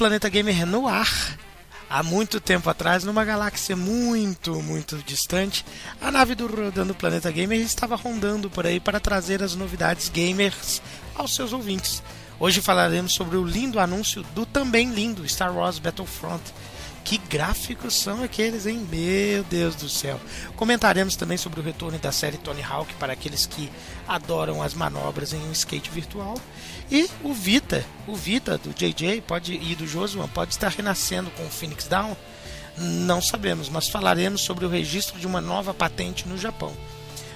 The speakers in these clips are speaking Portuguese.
Planeta Gamer no ar. Há muito tempo atrás, numa galáxia muito, muito distante, a nave do Rodando Planeta Gamer estava rondando por aí para trazer as novidades gamers aos seus ouvintes. Hoje falaremos sobre o lindo anúncio do também lindo Star Wars Battlefront, que gráficos são aqueles, hein? Meu Deus do céu. Comentaremos também sobre o retorno da série Tony Hawk para aqueles que adoram as manobras em um skate virtual. E o Vita, o Vita do JJ pode, e do Josuan pode estar renascendo com o Phoenix Down? Não sabemos, mas falaremos sobre o registro de uma nova patente no Japão.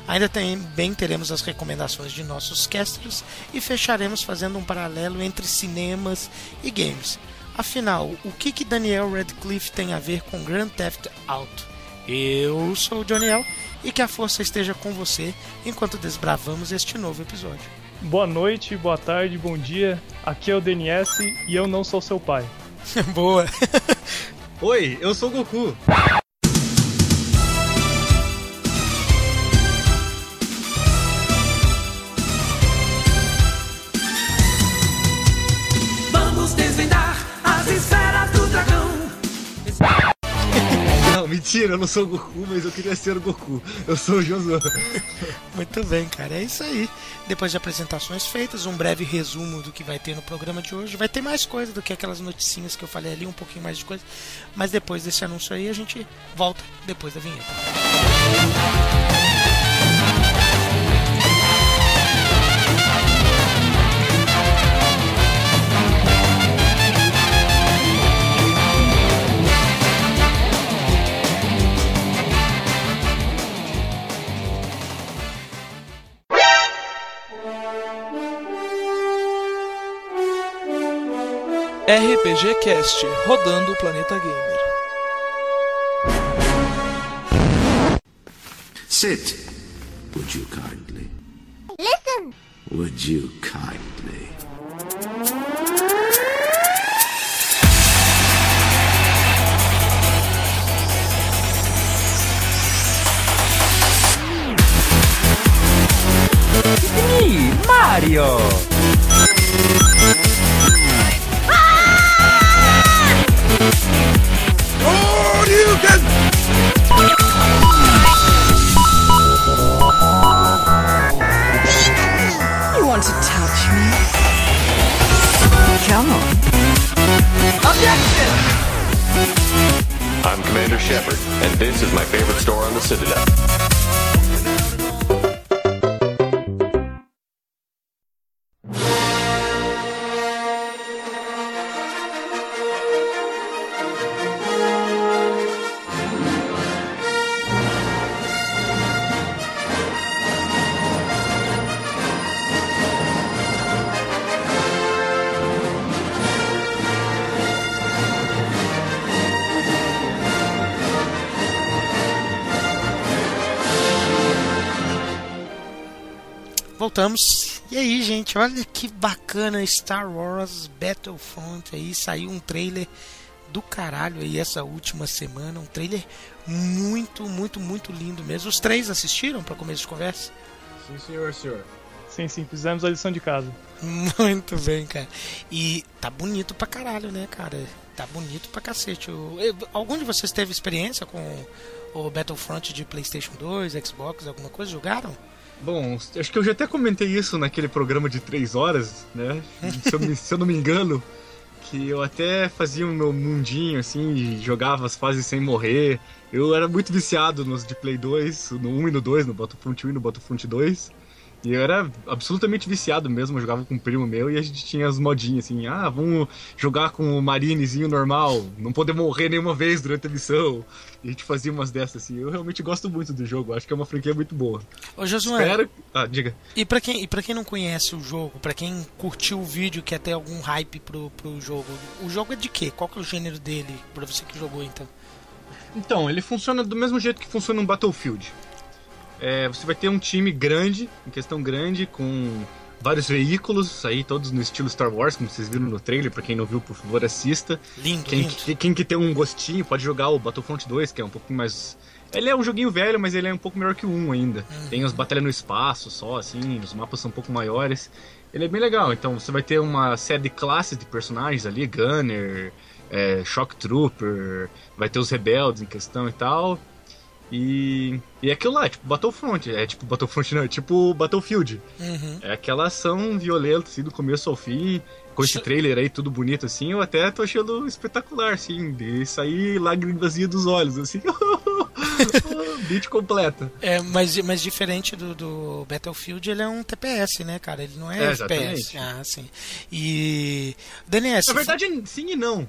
Ainda também teremos as recomendações de nossos casters e fecharemos fazendo um paralelo entre cinemas e games. Afinal, o que, que Daniel Radcliffe tem a ver com Grand Theft Auto? Eu sou o Daniel e que a força esteja com você enquanto desbravamos este novo episódio. Boa noite, boa tarde, bom dia. Aqui é o DNS e eu não sou seu pai. Boa. Oi, eu sou o Goku. Mentira, eu não sou o Goku, mas eu queria ser o Goku. Eu sou o Josué. Muito bem, cara. É isso aí. Depois de apresentações feitas, um breve resumo do que vai ter no programa de hoje. Vai ter mais coisa do que aquelas noticinhas que eu falei ali, um pouquinho mais de coisa. Mas depois desse anúncio aí, a gente volta depois da vinheta. RPG Cast, rodando o planeta gamer. Sit, would you kindly? Listen. Would you kindly? Voltamos. E aí, gente, olha que bacana Star Wars Battlefront aí, saiu um trailer do caralho aí essa última semana, um trailer muito, muito, muito lindo mesmo. Os três assistiram para começo de conversa? Sim, senhor, senhor. Sim, sim, fizemos a lição de casa. Muito bem, cara. E tá bonito pra caralho, né, cara? Tá bonito pra cacete. Eu- Algum de vocês teve experiência com o Battlefront de PlayStation 2, Xbox, alguma coisa? Jogaram? Bom, acho que eu já até comentei isso naquele programa de 3 horas, né? Se eu, me- se eu não me engano, que eu até fazia o meu mundinho, assim, jogava as fases sem morrer. Eu era muito viciado nos de Play 2, no 1 e no 2, no Battlefront 1 e no Battlefront 2. E eu era absolutamente viciado mesmo, eu jogava com um primo meu e a gente tinha as modinhas assim, ah, vamos jogar com o marinezinho normal, não poder morrer nenhuma vez durante a missão. E a gente fazia umas dessas assim. Eu realmente gosto muito do jogo, acho que é uma franquia muito boa. Ô, Josué, Espero. Ah, diga. E pra quem, e pra quem não conhece o jogo, pra quem curtiu o vídeo, quer ter algum hype pro, pro jogo, o jogo é de quê? Qual que é o gênero dele, pra você que jogou então? Então, ele funciona do mesmo jeito que funciona um Battlefield. É, você vai ter um time grande, em questão grande, com vários veículos, aí todos no estilo Star Wars, como vocês viram no trailer, pra quem não viu, por favor, assista. Lindo, Quem, lindo. que- quem que tem um gostinho pode jogar o Battlefront 2, que é um pouquinho mais. Ele é um joguinho velho, mas ele é um pouco melhor que o 1 ainda. Tem as batalhas no espaço só, assim, os mapas são um pouco maiores. Ele é bem legal, então você vai ter uma série de classes de personagens ali, Gunner, é, Shock Trooper, vai ter os rebeldes em questão e tal. E, e é aquilo lá, é tipo Battlefront, é tipo Battlefront não, é tipo Battlefield. Uhum. É aquela ação violenta, assim, do começo ao fim, com esse trailer aí, tudo bonito assim, eu até tô achando espetacular, assim, de sair lágrimas dos olhos, assim. Beat completa. É, mas, mas diferente do, do Battlefield, ele é um TPS, né, cara? Ele não é, É, FPS. Ah, sim. E. DNS. Na verdade, sim e não.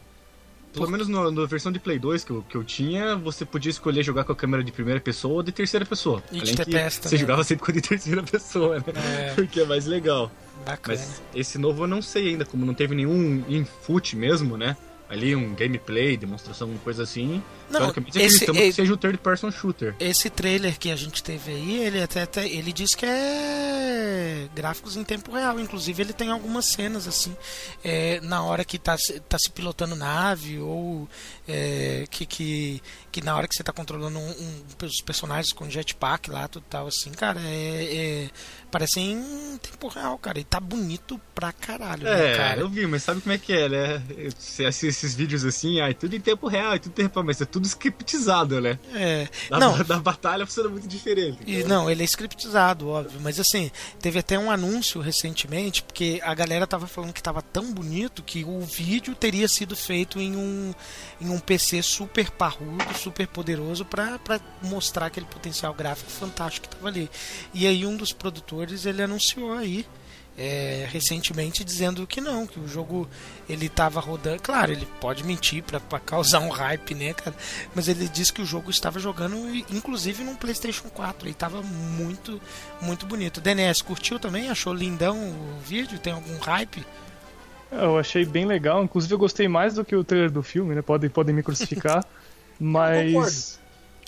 Pelo menos no- na versão de Play 2 que eu, que eu tinha, você podia escolher jogar com a câmera de primeira pessoa ou de terceira pessoa. E de Além que TPS você também. jogava sempre com a de terceira pessoa, né? É. Porque é mais legal. Bacana. Mas esse novo eu não sei ainda, como não teve nenhum input mesmo, né? Ali um gameplay, demonstração, alguma coisa assim. Não, Teoricamente esse- acreditamos que seja o third person shooter. Esse trailer que a gente teve aí, ele até, até- ele diz que é gráficos em tempo real. Inclusive ele tem algumas cenas assim, é, na hora que tá, se- tá se pilotando nave ou é, que, que, que na hora que você tá controlando um, um- os personagens com jetpack lá, tudo tal assim, cara, é, é- parece em tempo real, cara. E tá bonito pra caralho, né, É, cara? eu vi, mas sabe como é que é, né? Você assiste esses vídeos assim, ai, tudo em tempo real, é tudo em tempo real, mas é tudo scriptizado, né? É, Da, não, da batalha funciona muito diferente. E, então. não, ele é scriptizado, óbvio. Mas assim, teve até um anúncio recentemente, porque a galera tava falando que tava tão bonito que o vídeo teria sido feito em um, em um PC super parrudo, super poderoso, pra mostrar aquele potencial gráfico fantástico que tava ali. E aí um dos produtores, ele anunciou aí. é, recentemente dizendo que não, que o jogo ele tava rodando. Claro, ele pode mentir pra causar um hype, né, cara? Mas ele disse que o jogo estava jogando, inclusive, num PlayStation 4. E tava muito, muito bonito. DNS curtiu também? Achou lindão o vídeo? Tem algum hype? Eu achei bem legal, inclusive eu gostei mais do que o trailer do filme, né? Podem, podem me crucificar. mas.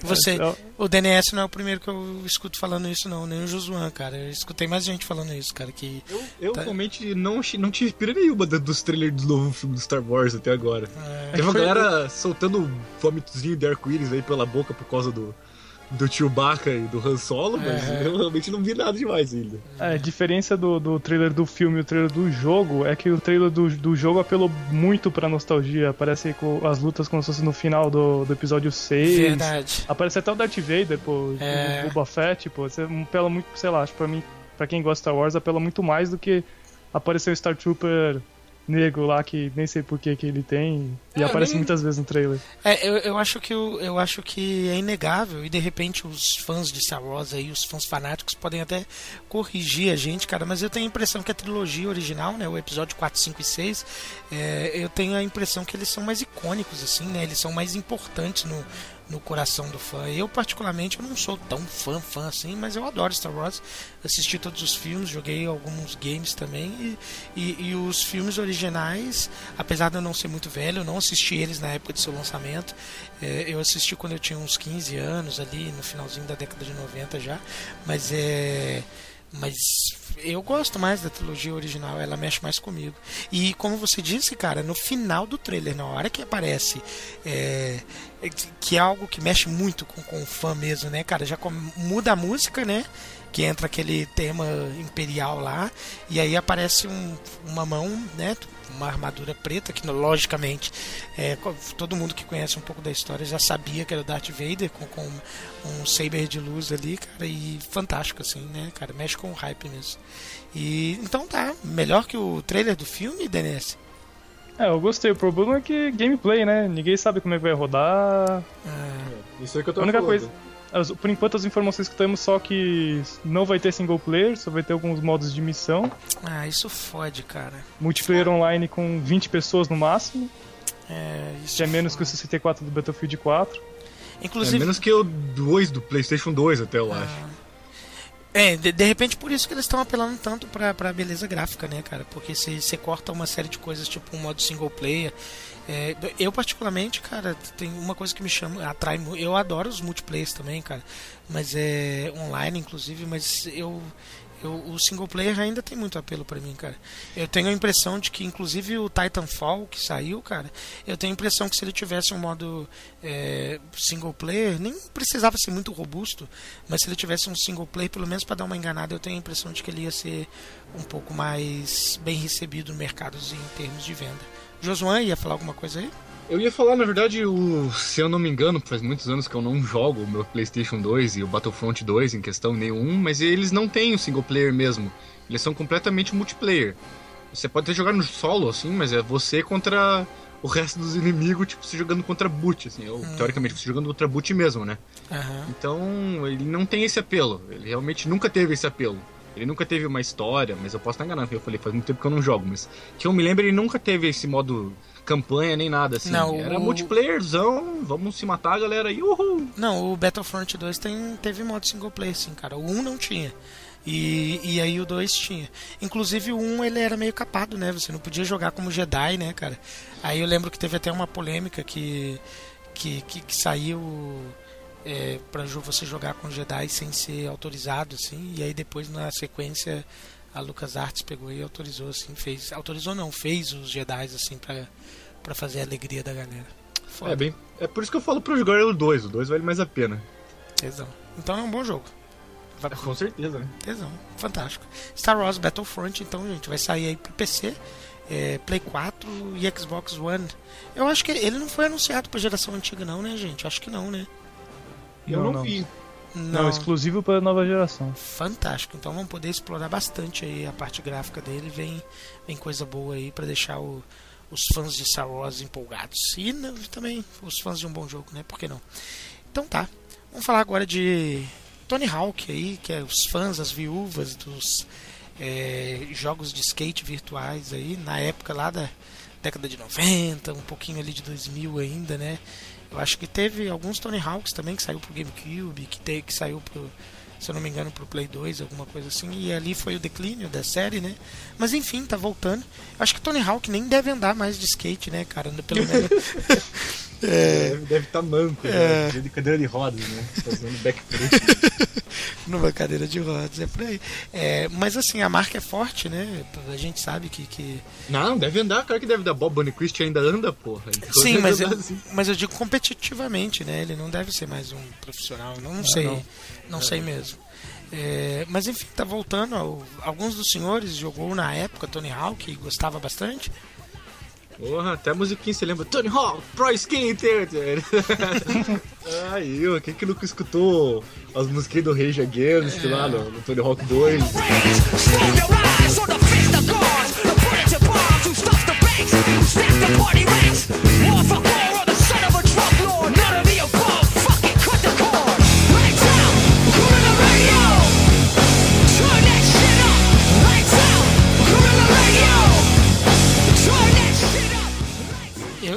Você, É, o DNS não é o primeiro que eu escuto falando isso, não, nem o Josuan, cara. Eu escutei mais gente falando isso, cara. Que Eu, eu Tá. realmente não, não tive pira nenhuma dos trailers do novo filme do Star Wars até agora. é, Teve uma foi- galera soltando vômitozinho de arco-íris aí pela boca por causa do, do Chewbacca e do Han Solo, mas É. eu realmente não vi nada demais ainda. É, a diferença do, do trailer do filme e o trailer do jogo é que o trailer do, do jogo apelou muito pra nostalgia. Aparece com as lutas como se fosse no final do, do episódio 6. verdade. Aparece até o Darth Vader, pô, É. o Boba Fett, pô. Você apela muito, sei lá, acho que pra mim, pra quem gosta de Star Wars, apela muito mais do que aparecer o Star Trooper negro lá, que nem sei por que que ele tem, e aparece nem- muitas vezes no trailer. É, eu, eu acho que o- eu acho que é inegável e de repente os fãs de Star Wars aí, os fãs fanáticos podem até corrigir a gente, cara, mas eu tenho a impressão que a trilogia original, né, o episódio 4, 5 e 6, é, eu tenho a impressão que eles são mais icônicos assim, né? Eles são mais importantes no no coração do fã. Eu particularmente eu não sou tão fã fã assim, mas eu adoro Star Wars. Assisti todos os filmes, joguei alguns games também e, e, e os filmes originais, apesar de eu não ser muito velho, eu não assisti eles na época de seu lançamento. É, eu assisti quando eu tinha uns 15 anos ali, no finalzinho da década de 90 já, mas é mas eu gosto mais da trilogia original, ela mexe mais comigo. E como você disse, cara, no final do trailer, na hora que aparece, é, que- que é algo que mexe muito com, com o fã mesmo, né, cara? Já com- muda a música, né? Que entra aquele tema imperial lá, e aí aparece um- uma mão, né? Uma armadura preta, que logicamente é, todo mundo que conhece um pouco da história já sabia que era o Darth Vader, com, com um saber de luz ali, cara, e fantástico, assim, né, cara? Mexe com o hype mesmo. E então tá, melhor que o trailer do filme, DNS? É, eu gostei. O problema é que gameplay, né? Ninguém sabe como é que vai rodar. Ah, Isso é que eu tô A única falando. coisa. As- Por enquanto, as informações que temos só que não vai ter single player, só vai ter alguns modos de missão. ah, isso fode, cara. Multiplayer online com 20 pessoas no máximo, É, isso que é menos que o fode. 64 do Battlefield 4. É Inclusive, menos que o 2 do PlayStation 2, até eu acho. É, de, de repente por isso que eles estão apelando tanto pra, pra beleza gráfica, né, cara? Porque você você corta uma série de coisas, tipo um modo single player. É, eu, particularmente, cara, tem uma coisa que me chama, atrai Eu adoro os multiplayers também, cara. Mas é online, inclusive, mas eu. Eu, o single player ainda tem muito apelo pra mim, cara. Eu tenho a impressão de que, inclusive, o Titanfall que saiu, cara, eu tenho a impressão que se ele tivesse um modo é, single player, nem precisava ser muito robusto, mas se ele tivesse um single player, pelo menos pra dar uma enganada, eu tenho a impressão de que ele ia ser um pouco mais bem recebido no mercado em termos de venda. Josuan ia falar alguma coisa aí? Eu ia falar, na verdade, o, se eu não me engano, faz muitos anos que eu não jogo o meu PlayStation 2 e o Battlefront 2 em questão nenhum, mas eles não têm o single player mesmo. Eles são completamente multiplayer. Você pode até jogar no solo, assim, mas é você contra o resto dos inimigos, tipo, você jogando contra boot, assim, ou, teoricamente você jogando contra boot mesmo, né? Aham. Então, ele não tem esse apelo. Ele realmente nunca teve esse apelo. Ele nunca teve uma história, mas eu posso estar enganado, porque eu falei, faz muito tempo que eu não jogo, mas que eu me lembro, ele nunca teve esse modo campanha nem nada assim. Não, Era o- multiplayerzão, vamos se matar, galera, uhul! Não, o Battlefront 2 tem, teve modo single player, sim, cara. O 1 não tinha. E, e aí o 2 tinha. Inclusive o 1 ele era meio capado, né? Você não podia jogar como Jedi, né, cara? Aí eu lembro que teve até uma polêmica que, que, que, que saiu é, pra jo- você jogar com Jedi sem ser autorizado, assim. E aí depois na sequência a LucasArts pegou e autorizou, assim, fez. Autorizou não, fez os Jedi assim pra, pra fazer a alegria da galera. Foda. É bem. É por isso que eu falo pra jogar o 2, o 2 vale mais a pena. Tesão. Então é um bom jogo. Vai Com certeza, né? Tesão. Fantástico. Star Wars Battlefront, então, gente, vai sair aí pro PC, é, Play 4 e Xbox One. Eu acho que ele não foi anunciado pra geração antiga, não, né, gente? Acho que não, né? Eu Não, não, não. vi. Não, exclusivo para nova geração. Fantástico. Então vamos poder explorar bastante aí a parte gráfica dele. Vem, vem coisa boa aí pra deixar o- os fãs de Star Wars empolgados. E né, também os fãs de um bom jogo, né? Por que não? Então tá. Vamos falar agora de Tony Hawk aí, que é os fãs, as viúvas dos é, jogos de skate virtuais aí, na época lá da década de 90, um pouquinho ali de 2000 ainda, né? Eu acho que teve alguns Tony Hawks também que saiu pro GameCube, que, te, que saiu pro, se eu não me engano, pro Play 2, alguma coisa assim, e ali foi o declínio da série, né? Mas enfim, tá voltando. Acho que Tony Hawk nem deve andar mais de skate, né, cara? Pelo menos. É, deve estar manco, É. né? de cadeira de rodas, né? Fazendo backflip. numa cadeira de rodas, é por aí. É, mas assim, a marca é forte, né? A gente sabe que. que... não, deve andar, cara que deve dar. Bob Bonnequist ainda anda, porra. Então Sim, mas eu, assim. mas eu digo competitivamente, né? Ele não deve ser mais um profissional, não, não sei. Não, não. sei mesmo. É, mas enfim, tá voltando. ao- alguns dos senhores jogou na época Tony Hawk e gostava bastante. Porra, até a musiquinha você lembra. Tony Hawk, Pro Skater! Aí, ó, quem que nunca escutou as musiquinhas do Rage Against lá no, no Tony Hawk 2?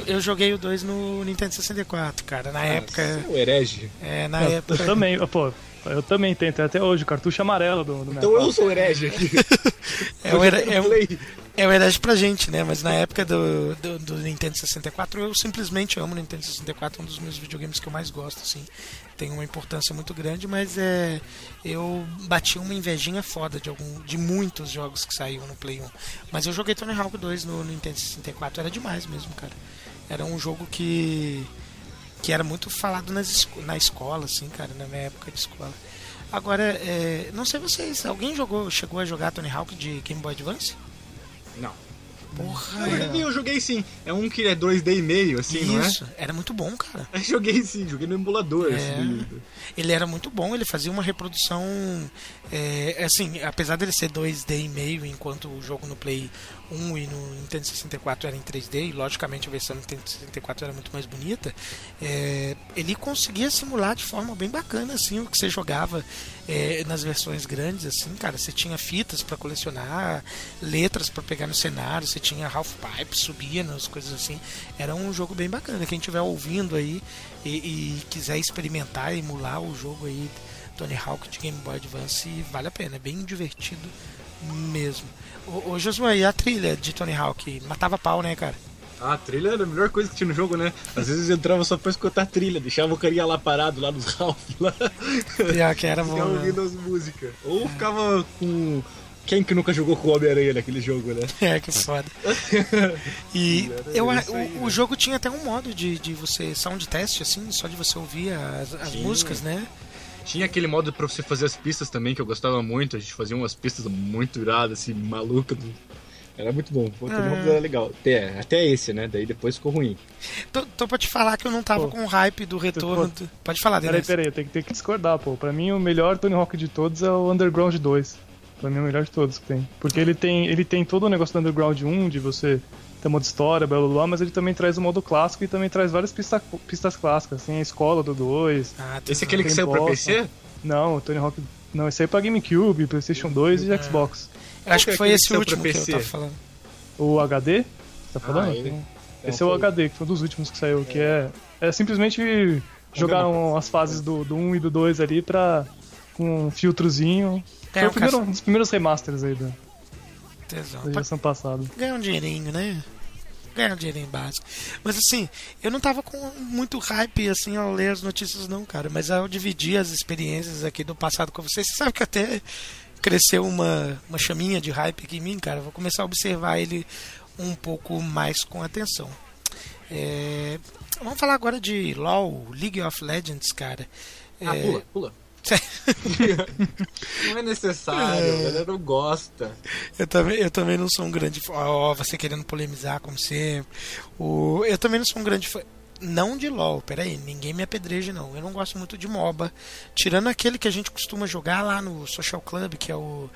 Eu, eu joguei o 2 no Nintendo 64, cara. Na época. O herege. É, na Eu, época. eu também, pô, eu também tenho, tem até hoje, o cartucho amarelo do, do Então eu sou o herege aqui. É um, hera- é, é um herege pra gente, né? Mas na época do, do, do Nintendo 64, eu simplesmente amo o Nintendo 64, é um dos meus videogames que eu mais gosto, assim. Tem uma importância muito grande, mas é. Eu bati uma invejinha foda de, algum, de muitos jogos que saíram no Play 1. Mas eu joguei Tony Hawk 2 no Nintendo 64, era demais mesmo, cara. Era um jogo que. que era muito falado nas, esco- na escola, assim, cara, na minha época de escola. Agora, é, não sei vocês, alguém jogou, chegou a jogar Tony Hawk de Game Boy Advance? Não. Porra, Eu joguei, eu joguei sim. É um que é 2D e meio, assim, não é? isso, era muito bom, cara. Eu joguei sim, joguei no emulador. É. Assim, Ele era muito bom, ele fazia uma reprodução. é, assim, apesar dele ser 2D e meio, enquanto o jogo no Play 1 e no Nintendo 64 era em 3D, e logicamente a versão do Nintendo 64 era muito mais bonita, é, ele conseguia simular de forma bem bacana assim, o que você jogava é, nas versões grandes. assim, Cara, você tinha fitas para colecionar, letras para pegar no cenário, você tinha half pipe, subia nas coisas assim. Era um jogo bem bacana. Quem estiver ouvindo aí e, e quiser experimentar, emular o jogo aí, Tony Hawk de Game Boy Advance, vale a pena. É bem divertido mesmo. Ô, ô Josué, e a trilha de Tony Hawk? Matava pau, né, cara? Ah, a trilha era a melhor coisa que tinha no jogo, né? Às vezes eu entrava só pra escutar a trilha, deixava o carinha lá parado, lá nos Ralph, lá. Pior que era bom, ficava né? ouvindo as músicas. Ou ficava com. Quem que nunca jogou com o Homem-Aranha naquele jogo, né? É, que foda. E eu, a- o, o jogo tinha até um modo de, de você sound test, assim, só de você ouvir as, as músicas, né? Tinha aquele modo pra você fazer as pistas também, que eu gostava muito. A gente fazia umas pistas muito iradas, assim, malucas. Era muito bom. O Tony Ah. Era legal. Até, até esse, né? Daí depois ficou ruim. Tô, tô pra te falar que eu não tava Pô. com o hype do retorno. Pô. do- Pode falar, Peraí, Denis. peraí, eu tenho que, tenho que discordar, pô. Pra mim, o melhor Tony Hawk de todos é o Underground 2. Pra mim, é o melhor de todos que tem. Porque ele tem, ele tem todo o negócio do Underground 1, de você ter modo história, blá blá blá, mas ele também traz o modo clássico e também traz várias pista, pistas clássicas. Tem a escola do 2. Ah, tem Esse é aquele que Tem saiu pra. PC? Não, o Tony Hawk. Não, esse aí é pra GameCube, PlayStation 2 e Xbox. Eu acho que que é foi aquele esse que último que eu PC? tava falando. O HD? Você tá falando? Ah, ele- Tem- É, Esse é o foi. HD, que foi um dos últimos que saiu, que é, é simplesmente jogaram as fases do, do 1 e do 2 ali pra. com um filtrozinho. É, foi o primeiro, um dos primeiros remasters aí da, Tesão. da geração passada. ganhar um dinheirinho, né? Ganhar um dinheirinho básico. Mas assim, eu não tava com muito hype assim ao ler as notícias, não, cara. Mas ao dividir as experiências aqui do passado com vocês, você sabe que até cresceu uma, uma chaminha de hype aqui em mim, cara. Eu Vou começar a observar ele um pouco mais com atenção. É, Vamos falar agora de LoL, League of Legends, cara. Ah, É, pula, pula. Não é necessário, a galera não gosta. Eu também, eu também não sou um grande fã. Ó, você querendo polemizar, como sempre. O, eu também não sou um grande fã. Não de LOL, peraí, ninguém me apedreje, não. Eu não gosto muito de MOBA. Tirando aquele que a gente costuma jogar lá no Social Club, que é o.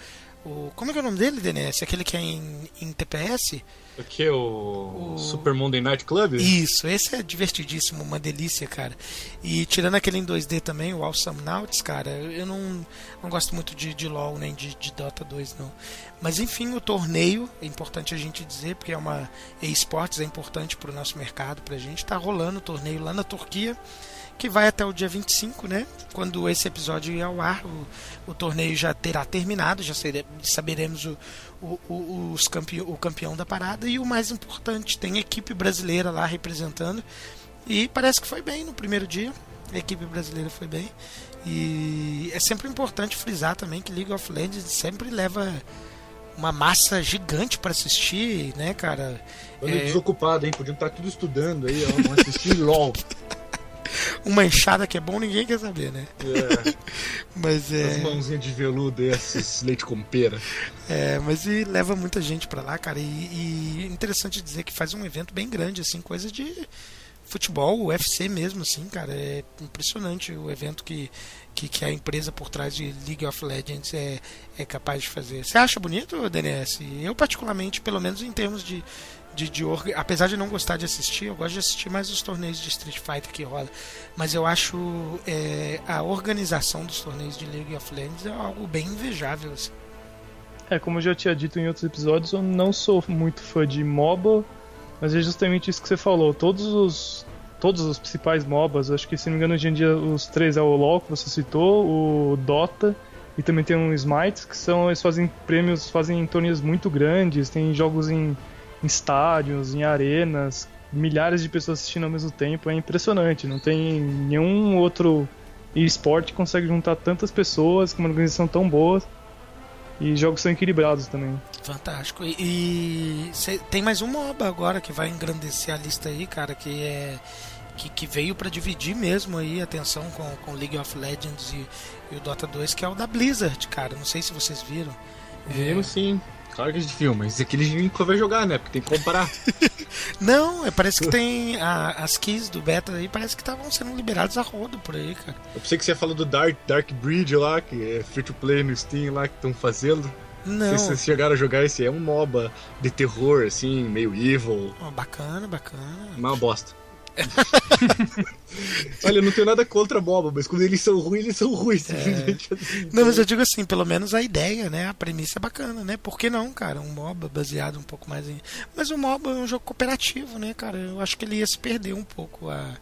o como é que é o nome dele, DNS? Aquele que é em, em TPS? O que? O, O- Super Monday Night Club? Isso, esse é divertidíssimo, uma delícia, cara. E tirando aquele em 2D também, o Awesome Nauts, cara, eu não, não gosto muito de, de LoL nem de, de Dota 2, não. Mas enfim, o torneio, é importante a gente dizer, porque é uma esportes, é importante pro nosso mercado, pra gente. Tá rolando o torneio lá na Turquia, que vai até o dia 25, né? Quando esse episódio ir ao ar, o, o torneio já terá terminado, já saberemos o, o, o, os campe, o campeão da parada e o mais importante, tem equipe brasileira lá representando. E parece que foi bem no primeiro dia. A equipe brasileira foi bem. E é sempre importante frisar também que League of Legends sempre leva uma massa gigante para assistir, né, cara? Quando É. desocupado, hein? Podiam estar tudo estudando aí, ó. Assistir LOL. Uma enxada que é bom, ninguém quer saber, né? É, Mas é. as mãozinhas de veludo e esses leite com pera. É, mas e leva muita gente pra lá, cara. E, e interessante dizer que faz um evento bem grande, assim, coisa de futebol, UFC mesmo, assim, cara. É impressionante o evento que, que, que a empresa por trás de League of Legends é, é capaz de fazer. Você acha bonito, DNS? Eu, particularmente, pelo menos em termos de. De, de org... Apesar de não gostar de assistir, eu gosto de assistir mais os torneios de Street Fighter que rola. Mas eu acho é, a organização dos torneios de League of Legends é algo bem invejável. Assim. É, como eu já tinha dito em outros episódios, eu não sou muito fã de MOBA, mas é justamente isso que você falou. Todos os todos os principais MOBAs, acho que se não me engano hoje em dia os três é o LoL que você citou, o Dota e também tem o Smite, que são eles fazem prêmios, fazem torneios muito grandes, tem jogos em, em estádios, em arenas, milhares de pessoas assistindo ao mesmo tempo, é impressionante. Não tem nenhum outro esporte que consegue juntar tantas pessoas com uma organização tão boa. E jogos são equilibrados também. Fantástico. E, e cê- tem mais um MOBA agora que vai engrandecer a lista aí, cara, que é que, que veio pra dividir mesmo aí a atenção com, com League of Legends e, e o Dota 2, que é o da Blizzard, cara. Não sei se vocês viram. Vimos sim. Claro que a gente viu, mas aquele nunca vai jogar, né? Porque tem que comparar. Não, é, parece que tem a- as keys do beta aí, parece que estavam sendo liberados a rodo por aí, cara. Eu pensei que você ia falar do Dark, Dark Bridge lá, que é free to play no Steam lá, que estão fazendo. Não se vocês chegaram a jogar esse. É um MOBA de terror, assim, meio evil. Ó, bacana, bacana. Uma bosta. Olha, eu não tenho nada contra MOBA, mas quando eles são ruins, eles são ruins. Simplesmente assim. Não, mas eu digo assim, pelo menos a ideia, né? A premissa é bacana, né? Por que não, cara? Um MOBA baseado um pouco mais em. Mas o MOBA é um jogo cooperativo, né, cara? Eu acho que ele ia se perder um pouco a,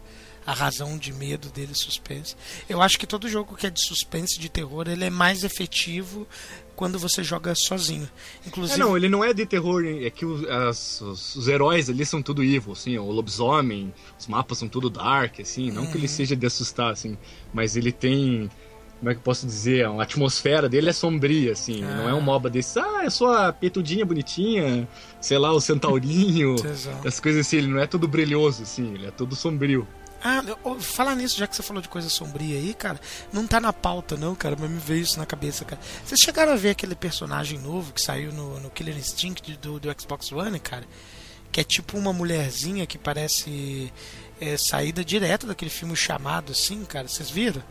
a razão de medo dele suspense. Eu acho que todo jogo que é de suspense, de terror, ele é mais efetivo quando você joga sozinho. Inclusive, É, não, ele não é de terror, é que os, as- os, os heróis ali são tudo evil, assim, o lobisomem, os mapas são tudo dark, assim, não que ele seja de assustar, assim, mas ele tem, como é que eu posso dizer, a atmosfera dele é sombria, assim, não é um MOBA desse, ah, é só a petudinha bonitinha, sei lá, o centaurinho, as coisas assim, ele não é todo brilhoso, assim, ele é todo sombrio. Ah, eu- falar nisso, já que você falou de coisa sombria aí, cara, não tá na pauta não, cara, mas me veio isso na cabeça, cara. Vocês chegaram a ver aquele personagem novo que saiu no, no Killer Instinct do, do Xbox One, cara? Que é tipo uma mulherzinha que parece é, saída direto daquele filme chamado, assim, cara. Vocês viram?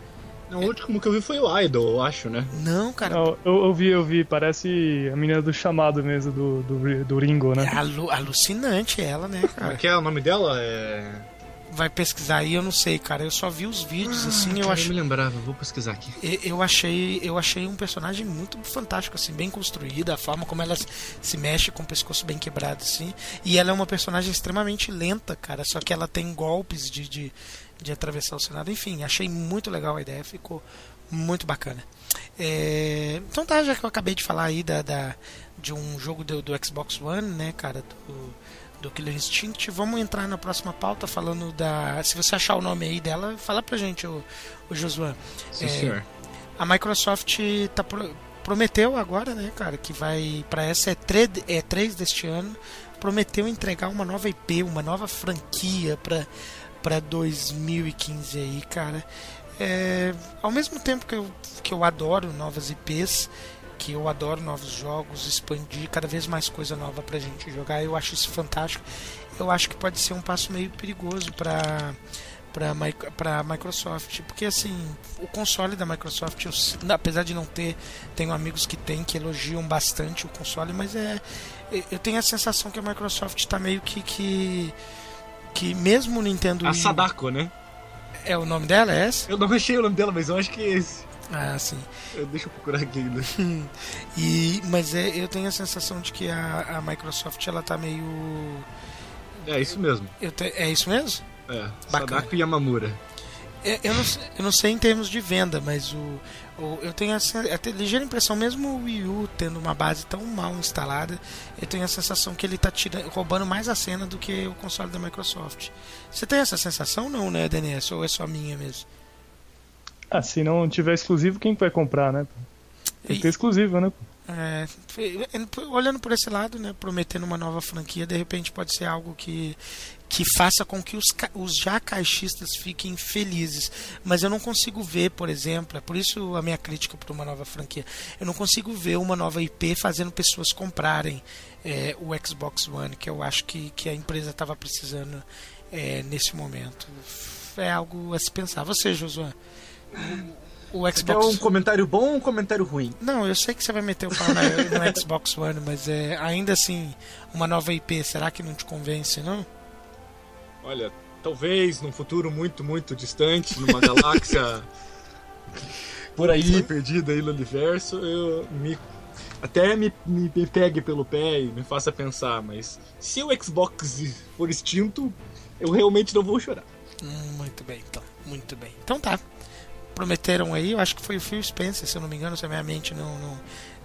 O último que eu vi foi o Idol, eu acho, né? Não, cara. Não, eu, eu vi, eu vi, parece a menina do chamado mesmo, do, do, do Ringo, É né? alu- alucinante ela, né, Como cara? é que é o nome dela? É... Vai pesquisar aí, eu não sei, cara. Eu só vi os vídeos, assim, eu Cara, acho. me lembrava, vou pesquisar aqui. Eu achei, eu achei um personagem muito fantástico, assim, bem construída, a forma como ela se- se mexe com o pescoço bem quebrado, assim. E ela é uma personagem extremamente lenta, cara, só que ela tem golpes de, de, de atravessar o cenário. Enfim, achei muito legal a ideia, ficou muito bacana. É, Então tá, já que eu acabei de falar aí da, da- de um jogo do, do Xbox One, né, cara, do, do Killer Instinct, vamos entrar na próxima pauta falando da. Se você achar o nome aí dela, fala pra gente, o, o Josué. Sim, É, senhor. A Microsoft tá pro- prometeu agora, né, cara, que vai para essa E3, E3 deste ano, prometeu entregar uma nova IP, uma nova franquia para para 2015 aí, cara. É, ao mesmo tempo que eu, que eu adoro novas IPs, que eu adoro novos jogos, expandir cada vez mais coisa nova pra gente jogar, eu acho isso fantástico. Eu acho que pode ser um passo meio perigoso para para a Microsoft, porque assim, o console da Microsoft, eu apesar de não ter, tenho amigos que têm que elogiam bastante o console, mas é eu tenho a sensação que a Microsoft está meio que que que mesmo o Nintendo A Sadako, né? é o nome dela é esse? Eu não achei o nome dela, mas eu acho que é esse. Ah, sim. Eu- Deixa eu procurar aqui ainda. E mas é, eu tenho a sensação de que a, a Microsoft ela tá meio É isso mesmo. te- é isso mesmo? É, Bacana. Sadako Yamamura. É, Eu não, sei- eu não sei em termos de venda, mas o, o- eu tenho essa, até ligeira impressão, mesmo o Wii U tendo uma base tão mal instalada, eu tenho a sensação que ele está roubando mais a cena do que o console da Microsoft. Você tem essa sensação não, né, DNS? Ou é só minha mesmo? Ah, se não tiver exclusivo, quem que vai comprar, né? Tem que ter exclusivo, né? É, olhando por esse lado, né, prometendo uma nova franquia, de repente pode ser algo que, que faça com que os, os já caixistas fiquem felizes. Mas eu não consigo ver, por exemplo, é por isso a minha crítica para uma nova franquia. Eu não consigo ver uma nova IP fazendo pessoas comprarem é, o Xbox One, que eu acho que, que a empresa estava precisando é, nesse momento. É algo a se pensar. Você, Josué? O, o É Xbox. um comentário bom ou um comentário ruim? Não, eu sei que você vai meter o pau na- no Xbox One, mas é, ainda assim, uma nova IP, será que não te convence, não? Olha, talvez num futuro muito, muito distante, numa galáxia por aí, perdida aí no universo, eu me até me, me, me pegue pelo pé e me faça pensar, mas se o Xbox for extinto, eu realmente não vou chorar. Hum, muito bem, então. Muito bem. Então tá. Prometeram aí, eu acho que foi o Phil Spencer, se eu não me engano, se a minha mente não, não,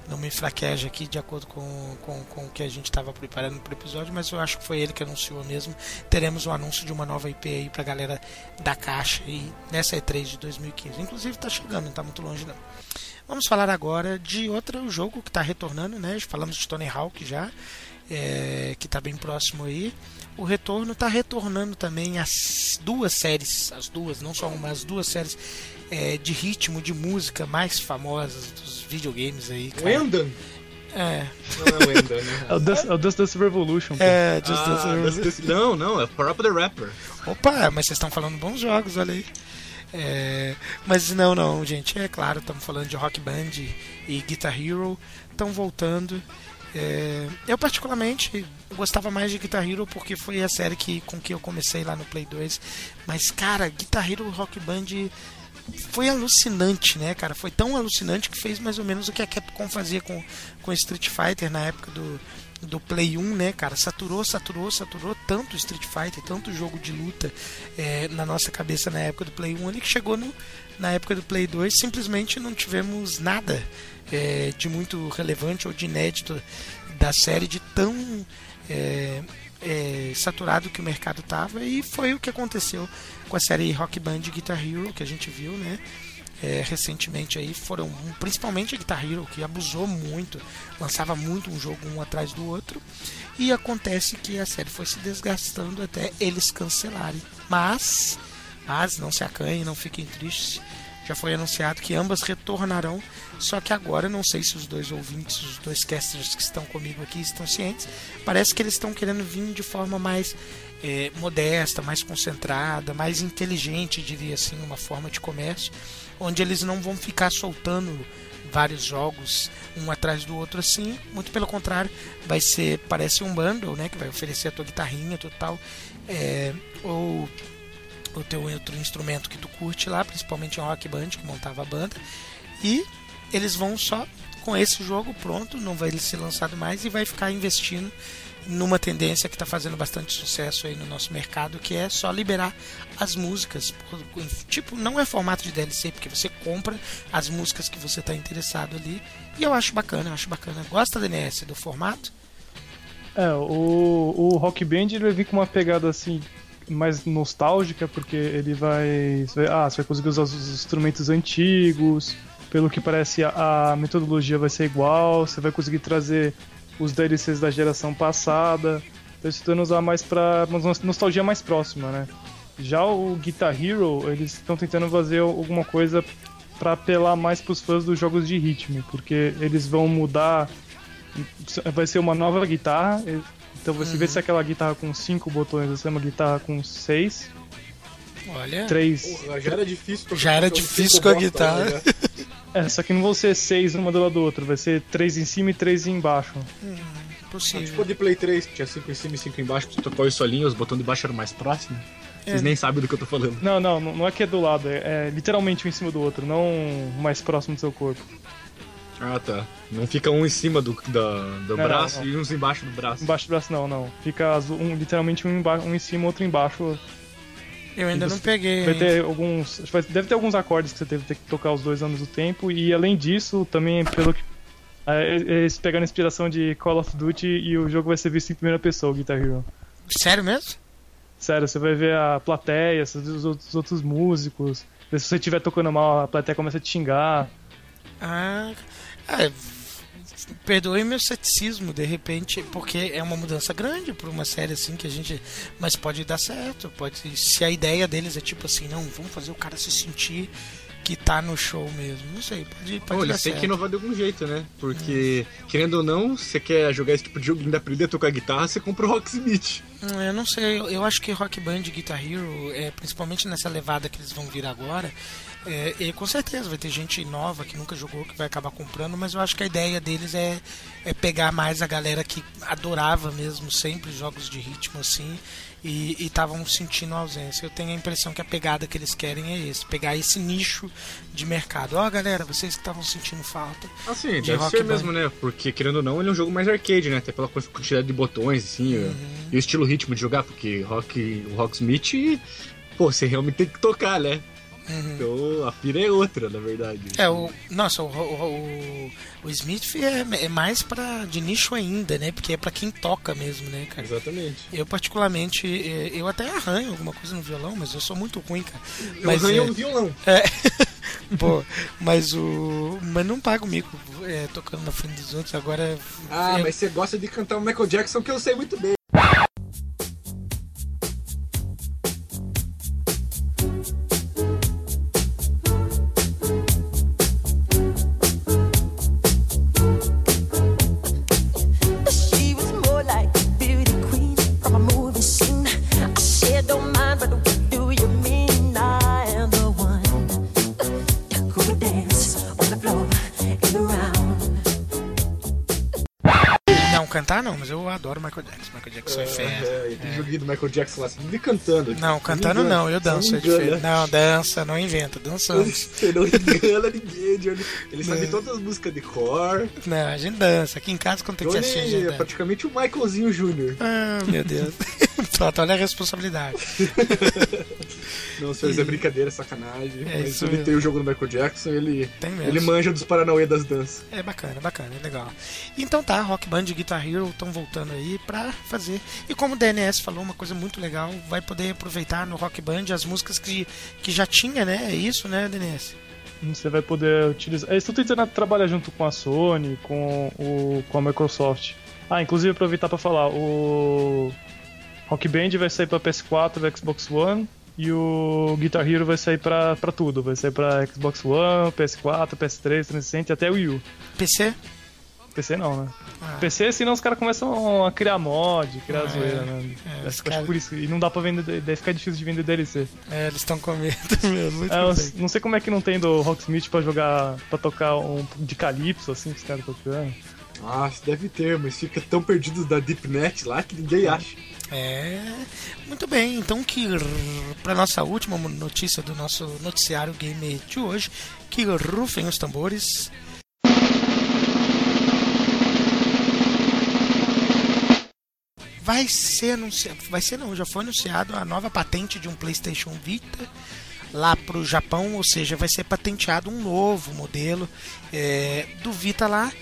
não me fraqueja aqui de acordo com, com, com o que a gente estava preparando para o episódio, mas eu acho que foi ele que anunciou mesmo. Teremos o anúncio de uma nova IP aí pra galera da caixa aí nessa E3 de 2015. Inclusive tá chegando, não tá muito longe não. Vamos falar agora de outro jogo que está retornando, né? Falamos de Tony Hawk já, é, que está bem próximo aí. O retorno está retornando também as duas séries, as duas, não só uma, as duas séries é, de ritmo, de música mais famosas dos videogames aí. cara. Wendan? É, Não é Wendan, né? É o Dust, é o Dust Dust Revolution. pô. é, Just Ah, Dance- Dust- não, não, é Parappa the Rapper. Opa, mas vocês estão falando bons jogos, olha aí. É, mas não, não, gente, é claro, estamos falando de Rock Band e Guitar Hero, estão voltando. É, eu particularmente gostava mais de Guitar Hero porque foi a série que, com que eu comecei lá no Play 2. Mas, cara, Guitar Hero Rock Band foi alucinante, né, cara? Foi tão alucinante que fez mais ou menos o que a Capcom fazia com, com Street Fighter na época do, do Play 1, né, cara? Saturou, saturou, saturou tanto Street Fighter, tanto jogo de luta é, na nossa cabeça na época do Play 1, ali que chegou no, na época do Play 2, simplesmente não tivemos nada é, de muito relevante ou de inédito da série, de tão é, é, saturado que o mercado tava, e foi o que aconteceu com a série Rock Band Guitar Hero, que a gente viu, né? é, recentemente aí foram principalmente a Guitar Hero que abusou muito, lançava muito um jogo um atrás do outro e acontece que a série foi se desgastando até eles cancelarem. Mas, mas não se acanhem, não fiquem tristes. Já foi anunciado que ambas retornarão, só que agora não sei se os dois ouvintes, os dois casters que estão comigo aqui estão cientes. Parece que eles estão querendo vir de forma mais é, modesta, mais concentrada, mais inteligente, diria assim, uma forma de comércio onde eles não vão ficar soltando vários jogos um atrás do outro assim, muito pelo contrário, vai ser parece um bundle, né, que vai oferecer a tua guitarrinha, total, é, ou o teu outro instrumento que tu curte lá, principalmente o Rock Band que montava a banda, e eles vão só com esse jogo pronto, não vai ser lançado mais e vai ficar investindo numa tendência que está fazendo bastante sucesso aí no nosso mercado, que é só liberar as músicas. Tipo, não é formato de DLC, porque você compra as músicas que você está interessado ali. E eu acho bacana, eu acho bacana. Gosta, DNS, do formato? É, o, o Rock Band ele vai vir com uma pegada assim mais nostálgica, porque ele vai, vai, ah, você vai conseguir usar os instrumentos antigos, pelo que parece a, a metodologia vai ser igual, você vai conseguir trazer os DLCs da geração passada. Tô tentando usar mais pra uma nostalgia mais próxima, né? Já o Guitar Hero, eles estão tentando fazer alguma coisa para apelar mais pros fãs dos jogos de ritmo, porque eles vão mudar. Vai ser uma nova guitarra, então você uhum. vê se aquela guitarra com cinco botões vai ser uma guitarra com seis. Olha. Três. Porra, já era difícil. Já era difícil com a guitarra. Né? É, só que não vão ser seis uma do lado do outro, vai ser três em cima e três embaixo. Hum, possível. tipo de Play 3, que tinha cinco em cima e cinco embaixo, tu tocou o solinho, os botões de baixo eram mais próximos. É. Vocês nem sabem do que eu tô falando. Não, não, não é que é do lado, é, é literalmente um em cima do outro, não mais próximo do seu corpo. Ah, tá. Não fica um em cima do, da, do não, braço não, não. e uns embaixo do braço. Embaixo do braço não, não. Fica um, literalmente um, embaixo, um em cima, outro embaixo, eu ainda não peguei. Vai ter alguns, deve ter alguns acordes que você ter que tocar os dois anos do tempo. E além disso, também pelo que. É, eles pegaram inspiração de Call of Duty e o jogo vai ser visto em primeira pessoa, Guitar Hero. Sério mesmo? Sério, você vai ver a plateia, os outros, os outros músicos. Se você estiver tocando mal, a plateia começa a te xingar. Ah, é, perdoe meu ceticismo, de repente, porque é uma mudança grande para uma série assim que a gente. Mas pode dar certo, pode. Se a ideia deles é tipo assim, não, vamos fazer o cara se sentir que tá no show mesmo. Não sei, pode, pode Bom, eles têm que inovar de algum jeito, né? Porque, hum. querendo ou não, você quer jogar esse tipo de jogo e ainda aprender a tocar guitarra, você compra o Rocksmith. Hum, eu não sei, eu, acho que Rock Band Guitar Hero, é, principalmente nessa levada que eles vão vir agora, é, e com certeza vai ter gente nova que nunca jogou que vai acabar comprando, mas eu acho que a ideia deles é, é pegar mais a galera que adorava mesmo sempre jogos de ritmo assim e estavam sentindo a ausência. Eu tenho a impressão que a pegada que eles querem é esse, pegar esse nicho de mercado. Ó, oh, galera, vocês que estavam sentindo falta. Assim, de deve ser band. mesmo, né? Porque querendo ou não, ele é um jogo mais arcade, né? Até pela quantidade de botões, assim, uhum. e o estilo ritmo de jogar, porque rock, o Rocksmith, pô, você realmente tem que tocar, né? Uhum. Então a pira é outra, na verdade. É, o. Nossa, o, o, o Smith é, é mais para de nicho ainda, né? Porque é para quem toca mesmo, né, cara? Exatamente. Eu, particularmente, eu até arranho alguma coisa no violão, mas eu sou muito ruim, cara. Eu mas, arranho é, um violão. É. Pô, mas o. Mas não paga o mico é, tocando na frente dos outros. Agora. Ah, mas você gosta de cantar o Michael Jackson que eu sei muito bem. Cantar não, mas eu adoro Michael Jackson. Michael Jackson é, fera. É, tem joguinho do Michael Jackson lá, você vive cantando. Não, cantando engana, não, eu danço. É engana. diferente. Não, dança, não inventa, dançamos. Você não engana ninguém, Johnny. Ele sabe Não. todas as músicas de cor. Não, a gente dança. Aqui em casa, quando tem que assistir, a gente é dança. praticamente o Michaelzinho Jr. Ah, meu Deus. Pronto, olha a responsabilidade. Não, senhores, é brincadeira, é sacanagem. É mas isso ele tem o jogo do Michael Jackson, ele, ele manja dos Paranauê das danças. É bacana, bacana, é legal. Então tá, Rock Band e Guitar Hero estão voltando aí pra fazer. E como o DNS falou, uma coisa muito legal, vai poder aproveitar no Rock Band as músicas que, que já tinha, né? É isso, né, DNS? Você vai poder utilizar. Eles estão tentando trabalhar junto com a Sony, com, o, com a Microsoft. Ah, inclusive aproveitar para falar, o Rock Band vai sair para PS4, Xbox One e o Guitar Hero vai sair para tudo. Vai sair para Xbox One, PS4, PS3, 360 e até o Wii U. PC? PC não, né? Ah. PC, senão os caras começam a criar mod, criar Ah, zoeira, é. né? É, Acho caras- por isso. E não dá pra vender, deve ficar difícil de vender DLC. É, eles estão com medo mesmo. Muito É, não sei como é que não tem do Rocksmith pra jogar, pra tocar um de Calypso, assim, que os caras tocando. Ah, deve ter, mas fica tão perdido da DeepNet lá que ninguém acha. É, muito bem. Então, que para nossa última notícia do nosso noticiário game de hoje, que rufem os tambores. Vai ser anunciado, vai ser não, já foi anunciado a nova patente de um PlayStation Vita lá para o Japão, ou seja, vai ser patenteado um novo modelo é, do Vita lá.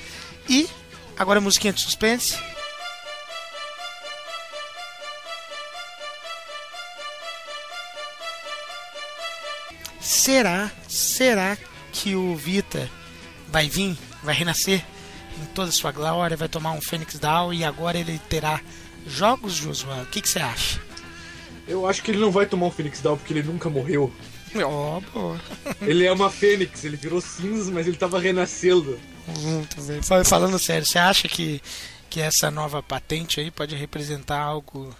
E agora a musiquinha de suspense. Será, será que o Vita vai vir, vai renascer em toda a sua glória, vai tomar um Fênix Down e agora ele terá jogos, Josué? O que que você acha? Eu acho que ele não vai tomar um Phoenix Down porque ele nunca morreu. Ó, boa. Ele é uma fênix, ele virou cinza, mas ele tava renascendo. Muito bem. Fal- Falando sério, você acha que, que essa nova patente aí pode representar algo,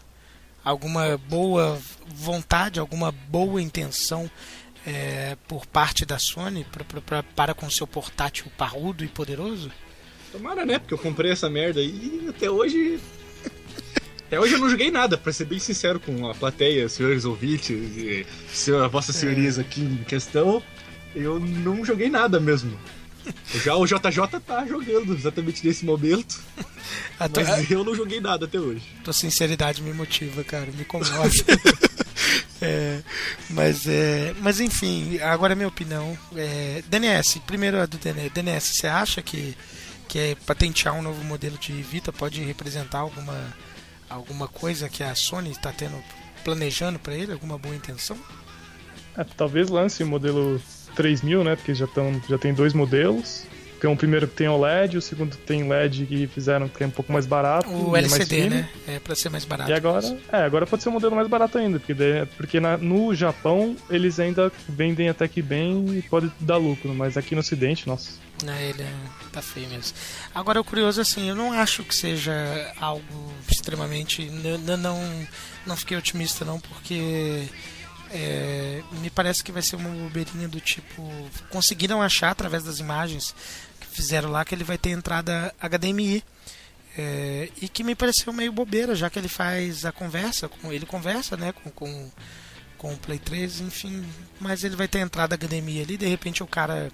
alguma boa vontade, alguma boa intenção é, por parte da Sony pra, pra- pra- para com seu portátil parrudo e poderoso? Tomara, né? Porque eu comprei essa merda aí e até hoje. Até hoje eu não joguei nada, pra ser bem sincero com a plateia, senhores ouvintes e vossas senhorias aqui em questão. Eu não joguei nada mesmo. Já o JJ tá jogando exatamente nesse momento, A tua, mas eu não joguei nada até hoje. tua sinceridade me motiva, cara, me comove. É, mas, é, mas enfim, agora a minha opinião. É, DNS, primeiro a do DNS. DNS, você acha que, que é patentear um novo modelo de Vita pode representar alguma, alguma coisa que a Sony está tendo planejando para ele? Alguma boa intenção? É, talvez lance o modelo 3000, né? Porque já, tão, já tem dois modelos. Tem um primeiro que tem OLED, o segundo tem LED que fizeram que é um pouco mais barato. O é LCD, né? É para ser mais barato. E agora, é, agora pode ser um modelo mais barato ainda, porque, daí- porque na- no Japão eles ainda vendem até que bem e pode dar lucro, mas aqui no Ocidente, nossa. né, ele é, tá feio mesmo. Agora o curioso assim, eu não acho que seja algo extremamente. n- n- Não, não fiquei otimista não, porque é, me parece que vai ser uma bobeirinha do tipo. Conseguiram achar através das imagens fizeram lá que ele vai ter entrada HDMI. é, e que me pareceu meio bobeira, já que ele faz a conversa, com ele conversa né, com, com, com o Play 3, enfim, mas ele vai ter entrada HDMI ali, de repente o cara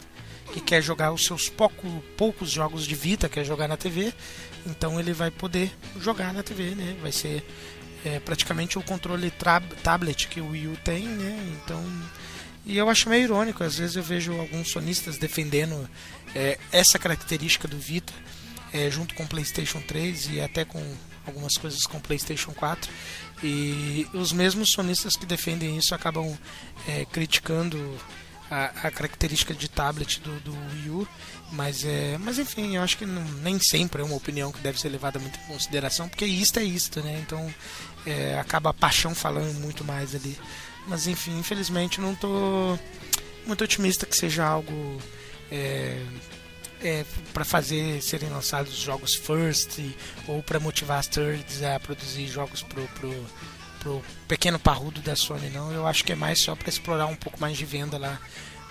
que quer jogar os seus pouco, poucos jogos de Vita, quer jogar na TV, então ele vai poder jogar na TV, né? Vai ser é, praticamente o controle tablet que o Wii U tem, né? Então, e eu acho meio irônico, às vezes eu vejo alguns sonistas defendendo é, essa característica do Vita, é, junto com o PlayStation 3 e até com algumas coisas com o PlayStation 4. E os mesmos sonistas que defendem isso acabam é, criticando a, a característica de tablet do, do Wii U, mas, é, mas enfim, eu acho que não- nem sempre é uma opinião que deve ser levada muito em consideração, porque isto é isto, né? Então é, acaba a paixão falando muito mais ali. Mas enfim, infelizmente não tô muito otimista que seja algo é, é, para fazer serem lançados jogos first ou para motivar as thirds a produzir jogos pro, pro, pro pequeno parrudo da Sony não eu acho que é mais só para explorar um pouco mais de venda lá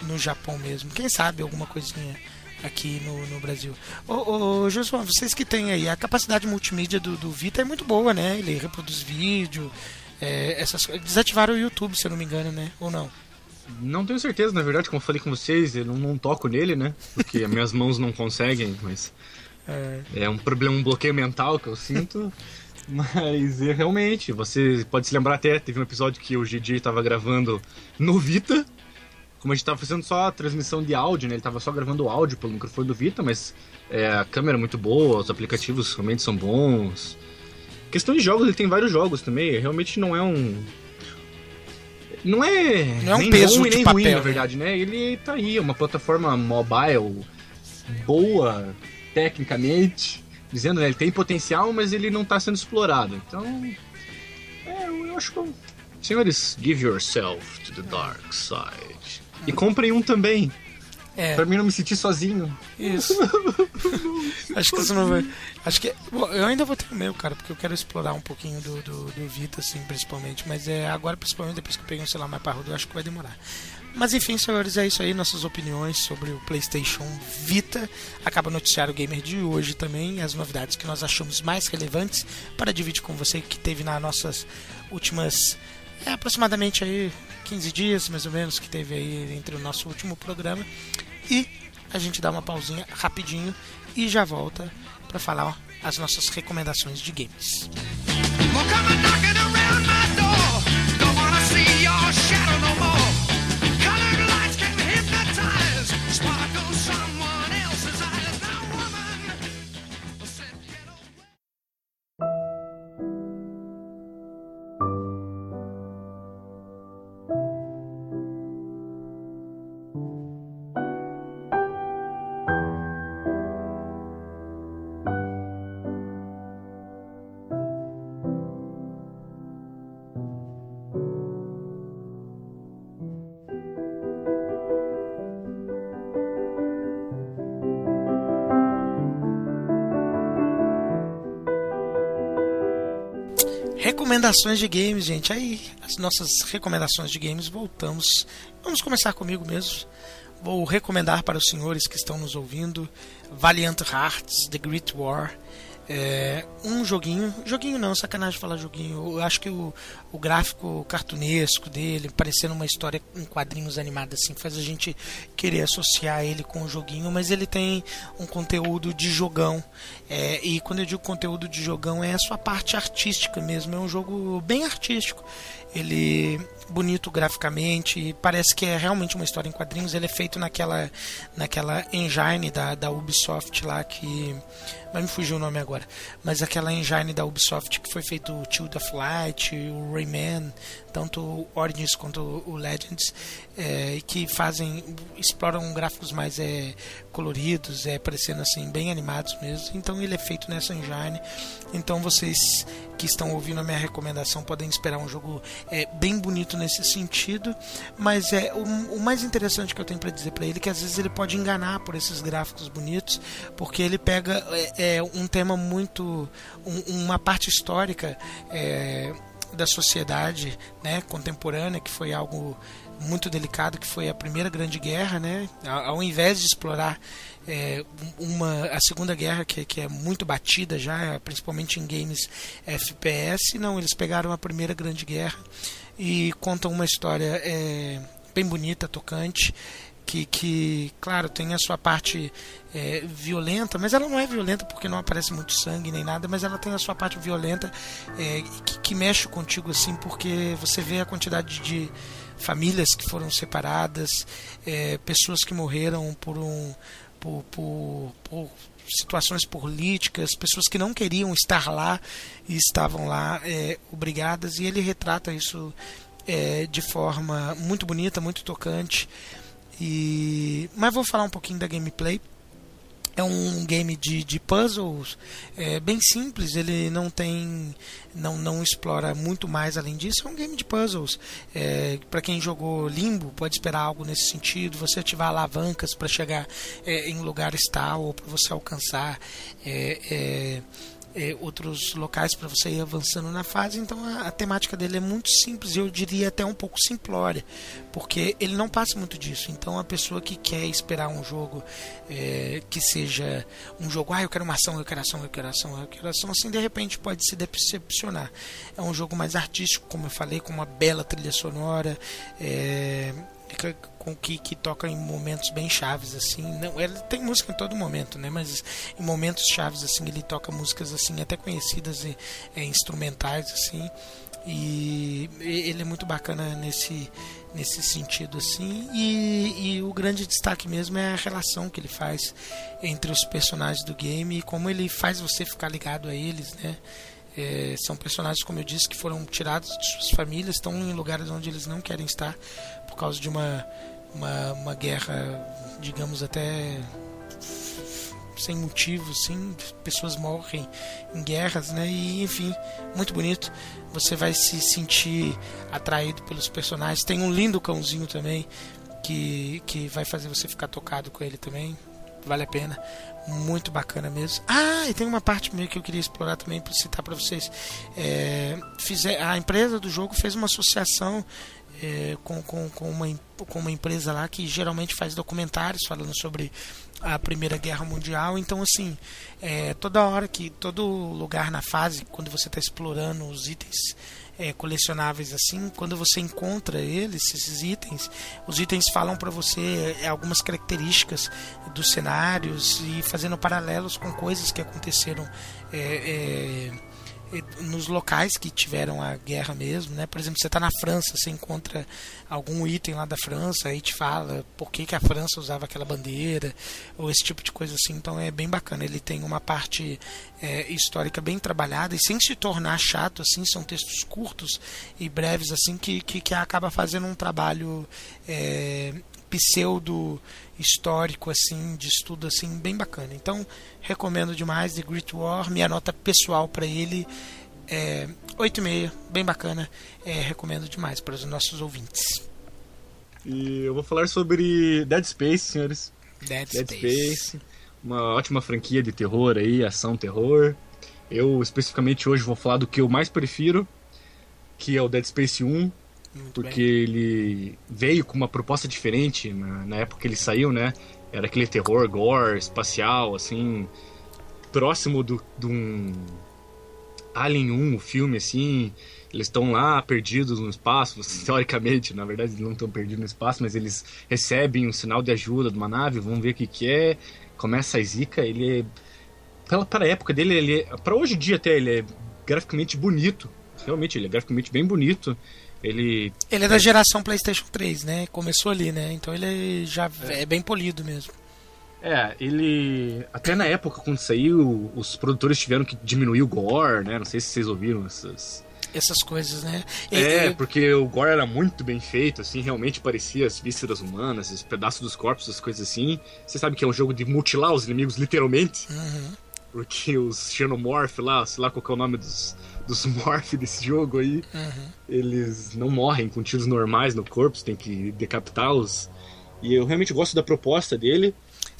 no Japão mesmo quem sabe alguma coisinha aqui no, no Brasil. Ô, ô Josué, vocês que têm aí, a capacidade multimídia do, do Vita é muito boa, né? Ele reproduz vídeo, é, essas. Desativaram o YouTube, se eu não me engano, né? Ou não? Não tenho certeza, na verdade, como eu falei com vocês, eu não, não toco nele, né? Porque as minhas mãos não conseguem, mas. É. É um problema, um bloqueio mental que eu sinto. Mas é, realmente, você pode se lembrar até, teve um episódio que o GG estava gravando no Vita. Como a gente estava fazendo só a transmissão de áudio, né? Ele estava só gravando o áudio pelo microfone do Vita, mas é, a câmera é muito boa, os aplicativos realmente são bons. Questão de jogos, ele tem vários jogos também, realmente não é um. Não é, Não é um nem peso bom e nem papel, ruim, né? na verdade, né? Ele tá aí, uma plataforma mobile boa tecnicamente, dizendo, né, ele tem potencial, mas ele não tá sendo explorado. Então, é, eu acho que senhores, give yourself to the dark side. E comprem um também, É, pra mim não me sentir sozinho. isso. acho que você não vai. Acho que. Bom, eu ainda vou ter o meu, cara, porque eu quero explorar um pouquinho do, do, do Vita, assim, principalmente. Mas é agora, principalmente depois que eu peguei um celular mais parrudo, eu acho que vai demorar. Mas enfim, senhores, é isso aí. Nossas opiniões sobre o PlayStation Vita. Acaba o noticiário gamer de hoje também. As novidades que nós achamos mais relevantes para dividir com você que teve nas nossas últimas. É, aproximadamente aí 15 dias, mais ou menos, que teve aí entre o nosso último programa. E a gente dá uma pausinha rapidinho e já volta para falar ó, as nossas recomendações de games. Well, Recomendações de games, gente. Aí, as nossas recomendações de games, voltamos. Vamos começar comigo mesmo. Vou recomendar para os senhores que estão nos ouvindo Valiant Hearts The Great War. É, um joguinho, joguinho não, sacanagem falar joguinho. Eu acho que o, o gráfico cartunesco dele, parecendo uma história em quadrinhos animada assim, faz a gente querer associar ele com o joguinho, mas ele tem um conteúdo de jogão. É, e quando eu digo conteúdo de jogão, é a sua parte artística mesmo. É um jogo bem artístico. Ele bonito graficamente, parece que é realmente uma história em quadrinhos. Ele é feito naquela, naquela engine da, da Ubisoft lá que. Vai me fugir o nome agora. Mas aquela engine da Ubisoft que foi feito o Child of Light, o Rayman, tanto o Origins quanto o Legends, é, que fazem. exploram gráficos mais é, coloridos, é, parecendo assim, bem animados mesmo. Então ele é feito nessa engine. Então vocês que estão ouvindo a minha recomendação podem esperar um jogo é, bem bonito nesse sentido, mas é o, o mais interessante que eu tenho para dizer para ele é que às vezes ele pode enganar por esses gráficos bonitos, porque ele pega é, é, um tema muito, um- uma parte histórica é, da sociedade, né, contemporânea, que foi algo muito delicado, que foi a primeira grande guerra, né? Ao invés de explorar é, uma a segunda guerra que, que é muito batida já, principalmente em games FPS, não, eles pegaram a primeira grande guerra e contam uma história é, bem bonita, tocante, que, que, claro, tem a sua parte é, violenta, mas ela não é violenta porque não aparece muito sangue nem nada, mas ela tem a sua parte violenta é, que, que mexe contigo assim, porque você vê a quantidade de famílias que foram separadas, é, pessoas que morreram por um por, por, por situações políticas, pessoas que não queriam estar lá e estavam lá é, obrigadas, e ele retrata isso é, de forma muito bonita, muito tocante. E mas vou falar um pouquinho da gameplay. É um game de, de puzzles é, bem simples, ele não tem. Não, não explora muito mais além disso. É um game de puzzles. É, para quem jogou Limbo, pode esperar algo nesse sentido. Você ativar alavancas para chegar é, em lugares tal ou para você alcançar é, é, outros locais para você ir avançando na fase. Então a, a, temática dele é muito simples, eu diria até um pouco simplória, porque ele não passa muito disso. Então a pessoa que quer esperar um jogo é, que seja um jogo, ah, eu quero uma ação, eu quero ação, eu quero ação, eu quero ação, assim de repente pode se decepcionar. É um jogo mais artístico, como eu falei, com uma bela trilha sonora. É, com que, que toca em momentos bem chaves assim. Não ele tem música em todo momento né? Mas em momentos chaves assim ele toca músicas assim até conhecidas e é, instrumentais assim. E ele é muito bacana nesse nesse sentido assim. E, e o grande destaque mesmo é a relação que ele faz entre os personagens do game e como ele faz você ficar ligado a eles né? É, são personagens, como eu disse, que foram tirados de suas famílias, estão em lugares onde eles não querem estar por causa de uma, uma, uma guerra, digamos, até sem motivo, sim, pessoas morrem em guerras, né? E enfim, muito bonito. Você vai se sentir atraído pelos personagens. Tem um lindo cãozinho também que que vai fazer você ficar tocado com ele também. Vale a pena muito bacana mesmo. Ah, e tem uma parte meio que eu queria explorar também para citar para vocês. É, fizer, a empresa do jogo fez uma associação é, com, com, com, uma, com uma empresa lá que geralmente faz documentários falando sobre a Primeira Guerra Mundial. Então, assim, é, toda hora que, todo lugar na fase, quando você está explorando os itens é, colecionáveis assim, quando você encontra eles, esses itens, os itens falam para você é, algumas características dos cenários e fazendo paralelos com coisas que aconteceram. É, é nos locais que tiveram a guerra mesmo, né? Por exemplo, você está na França, você encontra algum item lá da França, aí te fala por que, que a França usava aquela bandeira, ou esse tipo de coisa assim. Então é bem bacana. Ele tem uma parte é, histórica bem trabalhada e sem se tornar chato, assim, são textos curtos e breves, assim, que, que, que acaba fazendo um trabalho é, pseudo histórico assim de estudo assim bem bacana. Então recomendo demais The Great War minha nota pessoal para ele é 8,5 bem bacana é, recomendo demais para os nossos ouvintes. E eu vou falar sobre Dead Space senhores. Dead, Dead Space. Space uma ótima franquia de terror aí ação terror. Eu especificamente hoje vou falar do que eu mais prefiro que é o Dead Space 1 Muito porque bem. ele veio com uma proposta diferente na, na, época que ele saiu, né? Era aquele terror gore, espacial, assim, próximo do, de um Alien 1, o filme, assim. Eles estão lá perdidos no espaço, teoricamente, na verdade eles não estão perdidos no espaço, mas eles recebem um sinal de ajuda de uma nave, vão ver o que, que é. Começa a zica, ele é. Para, para a época dele, ele é, para hoje em dia até, ele é graficamente bonito. Realmente, ele é graficamente bem bonito. Ele. Ele é da geração PlayStation 3, né? Começou ali, né? Então ele já é, é bem polido mesmo. É, ele. Até na época, quando saiu, os produtores tiveram que diminuir o gore, né? Não sei se vocês ouviram essas. Essas coisas, né? É, E- porque o gore era muito bem feito, assim, realmente parecia as vísceras humanas, os pedaços dos corpos, as coisas assim. Você sabe que é um jogo de mutilar os inimigos, literalmente. Uhum. Porque os Xenomorph lá, sei lá qual que é o nome dos, dos Morph desse jogo aí, Uhum. eles não morrem com tiros normais no corpo, você tem que decapitá-los. E eu realmente gosto da proposta dele.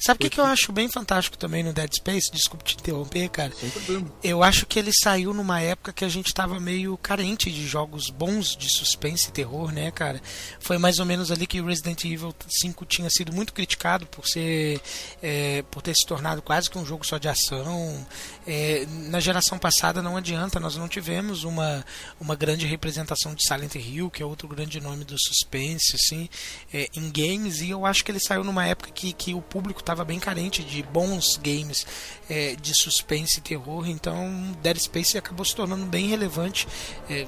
Sabe o que, que eu acho bem fantástico também no Dead Space? Desculpe te interromper, cara. Sem problema. Eu acho que ele saiu numa época que a gente tava meio carente de jogos bons de suspense e terror, né, cara? Foi mais ou menos ali que o Resident Evil 5 tinha sido muito criticado por ser é, por ter se tornado quase que um jogo só de ação. É, na geração passada não adianta, nós não tivemos uma, uma grande representação de Silent Hill, que é outro grande nome do suspense, assim, é, em games, e eu acho que ele saiu numa época que, que o público estava bem carente de bons games é, de suspense e terror, então Dead Space acabou se tornando bem relevante. é,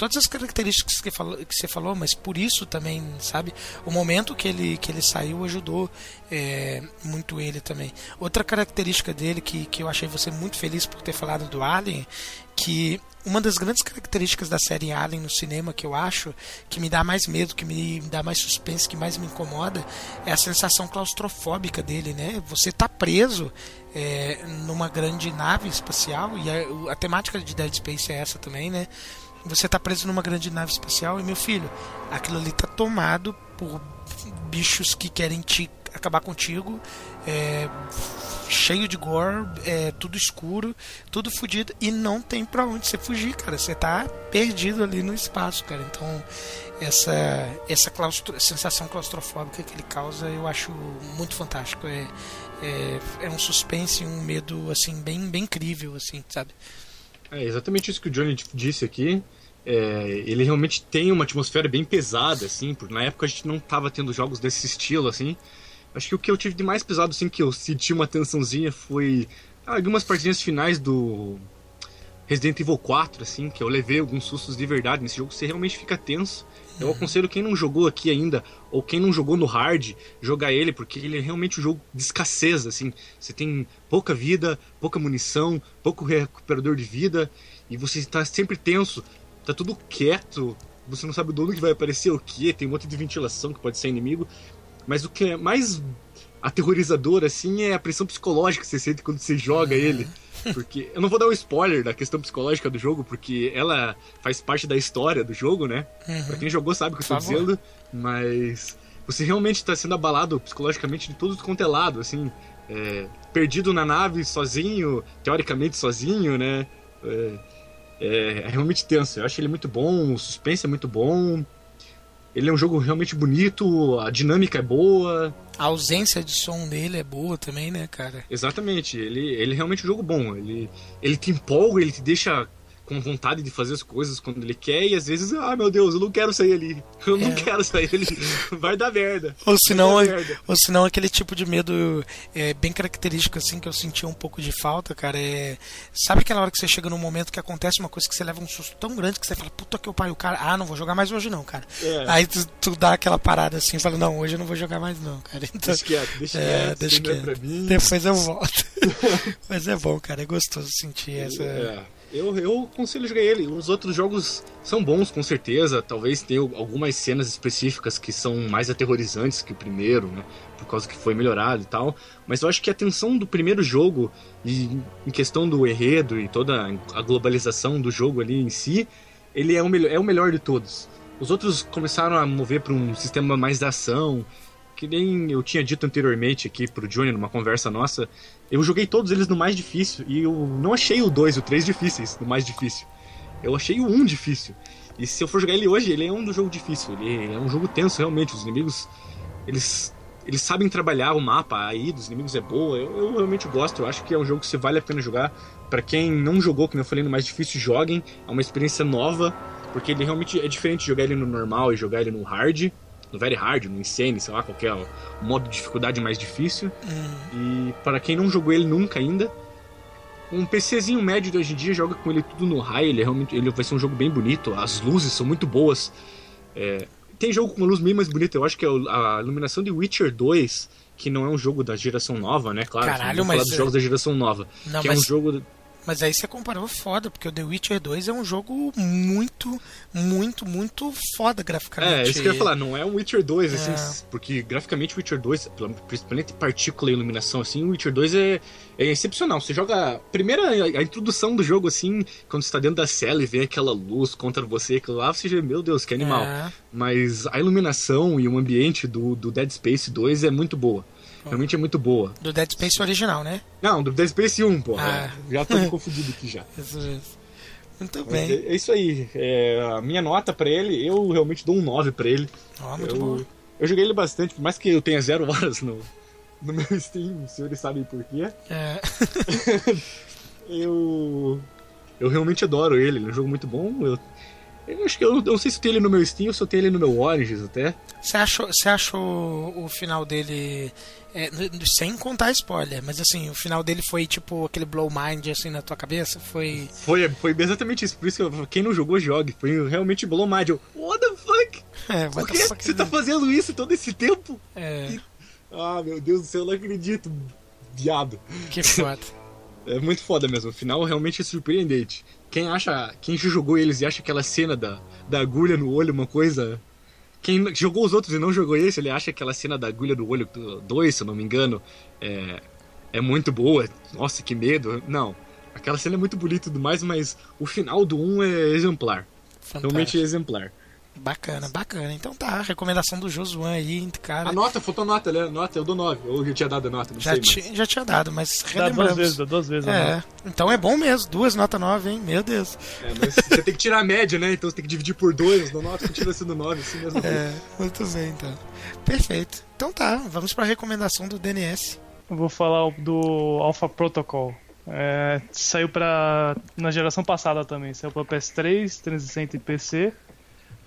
todas as características que, falou, que você falou, mas por isso também, sabe? O momento que ele, que ele saiu ajudou é, muito ele também. Outra característica dele que, que eu achei você muito feliz por ter falado do Alien, que uma das grandes características da série Alien no cinema que eu acho que me dá mais medo, que me dá mais suspense, que mais me incomoda, é a sensação claustrofóbica dele, né? Você tá preso é, numa grande nave espacial e a, a temática de Dead Space é essa também, né? Você tá preso numa grande nave espacial e meu filho, aquilo ali tá tomado por bichos que querem te acabar contigo, é, cheio de gore, é tudo escuro, tudo fodido e não tem pra onde você fugir, cara. Você tá perdido ali no espaço, cara. Então, essa essa claustro- sensação claustrofóbica que ele causa, eu acho muito fantástico. É, é, é um suspense, um medo assim bem bem incrível assim, sabe? É exatamente isso que o Johnny disse aqui. É, ele realmente tem uma atmosfera bem pesada, assim, porque na época a gente não tava tendo jogos desse estilo, assim. Acho que o que eu tive de mais pesado, assim, que eu senti uma tensãozinha foi algumas partidinhas finais do Resident Evil 4, assim, que eu levei alguns sustos de verdade nesse jogo, você realmente fica tenso. Eu aconselho quem não jogou aqui ainda, ou quem não jogou no hard, jogar ele, porque ele é realmente um jogo de escassez, assim. Você tem pouca vida, pouca munição, pouco recuperador de vida, e você está sempre tenso, tá tudo quieto, você não sabe do onde que vai aparecer o que, tem um monte de ventilação que pode ser inimigo. Mas o que é mais aterrorizador, assim, é a pressão psicológica que você sente quando você joga ele. Porque eu não vou dar um spoiler da questão psicológica do jogo, porque ela faz parte da história do jogo, né? Pra quem jogou sabe o que eu favor. dizendo, mas você realmente está sendo abalado psicologicamente de todo quanto é lado, assim, é, perdido na nave, sozinho, teoricamente sozinho, né? É, é, é realmente tenso. Eu acho ele muito bom, o suspense é muito bom. Ele é um jogo realmente bonito, a dinâmica é boa. A ausência de som dele é boa também, né, cara? Exatamente, ele, ele é realmente um jogo bom. Ele, ele te empolga, ele te deixa com vontade de fazer as coisas quando ele quer, e às vezes, ah meu Deus, eu não quero sair ali. Eu não É. quero sair ali. Vai dar merda. Ou senão, dar merda. ou senão aquele tipo de medo é, bem característico assim que eu senti um pouco de falta, cara. É, sabe aquela hora que você chega num momento que acontece uma coisa que você leva um susto tão grande que você fala, puta que o pai, o cara, ah, não vou jogar mais hoje não, cara. É. Aí tu, tu dá aquela parada assim, fala, não, hoje eu não vou jogar mais não, cara. Então, Deixa quieto, deixa é, quieto, deixa é quieto. Depois eu volto. Mas é bom, cara, é gostoso sentir essa. Eu, eu aconselho jogar ele. Os outros jogos são bons, com certeza. Talvez tenha algumas cenas específicas que são mais aterrorizantes que o primeiro, né? Por causa que foi melhorado e tal. Mas eu acho que a tensão do primeiro jogo, e em questão do enredo e toda a globalização do jogo ali em si, ele é o, melhor, é o melhor de todos. Os outros começaram a mover para um sistema mais da ação, que nem eu tinha dito anteriormente aqui pro Johnny numa conversa nossa, eu joguei todos eles no mais difícil e eu não achei o 2 e o 3 difíceis no mais difícil. Eu achei o 1 difícil. E se eu for jogar ele hoje, ele é um do jogo difícil. Ele é um jogo tenso, realmente. Os inimigos, eles, eles sabem trabalhar o mapa, a ida dos inimigos é boa. Eu, eu realmente gosto. Eu acho que é um jogo que se vale a pena jogar. Pra quem não jogou, como eu falei, no mais difícil, joguem. É uma experiência nova, porque ele realmente é diferente de jogar ele no normal e jogar ele no hard no Very Hard, no Insane, sei lá, qualquer modo de dificuldade mais difícil. E para quem não jogou ele nunca ainda, um PCzinho médio de hoje em dia joga com ele tudo no high, ele, é realmente, ele vai ser um jogo bem bonito, as luzes são muito boas. É, tem jogo com uma luz bem mais bonita, eu acho que é a iluminação de Witcher 2, que não é um jogo da geração nova, né? Claro, Caralho, vamos falar mas dos é- jogos da geração nova. Não, que é um mas- jogo. Mas aí você comparou foda, porque o The Witcher 2 é um jogo muito, muito, muito foda graficamente. É, isso que eu ia falar, não é um Witcher 2, assim, É. porque graficamente o Witcher 2, pela- principalmente partícula e iluminação, assim, o Witcher 2 é, é excepcional. Você joga. a Primeira, a introdução do jogo, assim, quando você tá dentro da cela e vem aquela luz contra você, aquilo lá, você já, meu Deus, que animal. É. Mas a iluminação e o ambiente do, do Dead Space 2 é muito boa. Realmente é muito boa. Do Dead Space original, né? Não, do Dead Space 1, porra. Ah. Já tô me confundindo aqui já. Isso. Muito Mas bem. é, é isso aí. É, a minha nota pra ele, eu realmente dou um 9 pra ele. Ó, muito eu, bom. eu joguei ele bastante, por mais que eu tenha zero horas no, no meu Steam, os senhores sabem por quê. É. Eu. Eu realmente adoro ele, ele é um jogo muito bom. Eu, eu acho que eu, eu não sei se eu tenho ele no meu Steam ou se eu tenho ele no meu Origins até. Você achou, você achou o final dele. é, sem contar spoiler, mas assim, o final dele foi tipo aquele blow mind assim na tua cabeça? Foi. Foi, foi exatamente isso, por isso que eu, quem não jogou, jogue. Foi realmente blow mind. Eu, what the fuck? É, Por que você tá fazendo isso todo esse tempo? É, Ah, meu Deus do céu, eu não acredito. Viado. que foda. É muito foda mesmo. O final realmente é surpreendente. Quem acha. Quem já jogou eles e acha aquela cena da, da agulha no olho uma coisa. Quem jogou os outros e não jogou esse, ele acha aquela cena da agulha do olho 2, se eu não me engano, é, é muito boa. Nossa, que medo. Não. Aquela cena é muito bonita e tudo mais, mas o final do 1 é exemplar. Realmente é Fantástico. exemplar. Bacana, bacana. Então tá, recomendação do Josuan aí, cara. A nota, faltou nota, né? Nota, eu dou 9. Ou eu tinha dado a nota, não Já, sei. ti- Mas... já tinha dado, mas Dá duas relembramos. vezes, dá duas vezes. né? É, então é bom mesmo, duas nota 9, hein? Meu Deus. É, mas você tem que tirar a média, né? Então você tem que dividir por 2. No nota continua sendo 9, assim mesmo. É, muito bem, então. Perfeito. Então tá, vamos pra recomendação do DNS. Eu vou falar do Alpha Protocol. É, saiu pra. na geração passada também. Saiu pra PS3, 360 e PC.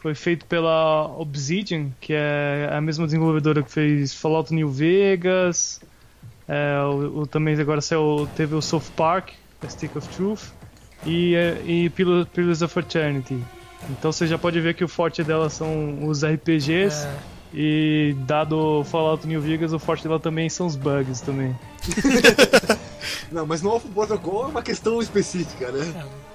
Foi feito pela Obsidian, que é a mesma desenvolvedora que fez Fallout New Vegas. É, o, o- também agora saiu, teve o South Park, a Stick of Truth. E, e Pillars Pillars of Eternity. Então você já pode ver que o forte dela são os RPGs. É, E dado Fallout New Vegas, o forte dela também são os bugs também. Não, mas no Alpha Protocol é uma questão específica, né? É,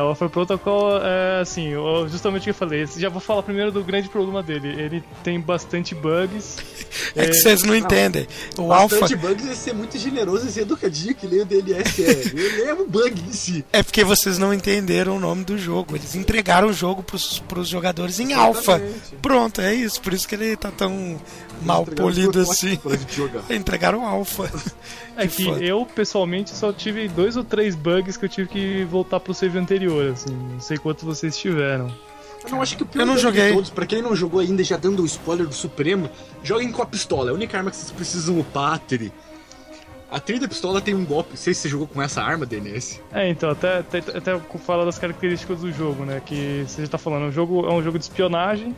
o Offer Protocol é assim, justamente o que eu falei. Já vou falar primeiro do grande problema dele. Ele tem bastante bugs. é que vocês não entendem. O Alpha Bastante bugs é ser muito generoso e ser educadinho, que nem o DLS é. Ele é um bug em si. é porque vocês não entenderam o nome do jogo. Eles entregaram o jogo pros, pros jogadores em. Exatamente. Pronto, é isso. Por isso que ele tá tão mal polido assim. Entregaram alfa. É que foda. eu, pessoalmente, só tive dois ou três bugs que eu tive que voltar pro save anterior, assim. Não sei quantos vocês tiveram. Eu não acho que o pior Eu não joguei. de todos, pra quem não jogou ainda, já dando o spoiler do Supremo, joguem com a pistola. É a única arma que vocês precisam upar a tri. A tri da pistola tem um golpe. Não sei se você jogou com essa arma, DNS. É, então, até, até, até falar das características do jogo, né? Que você já tá falando, o jogo é um jogo de espionagem.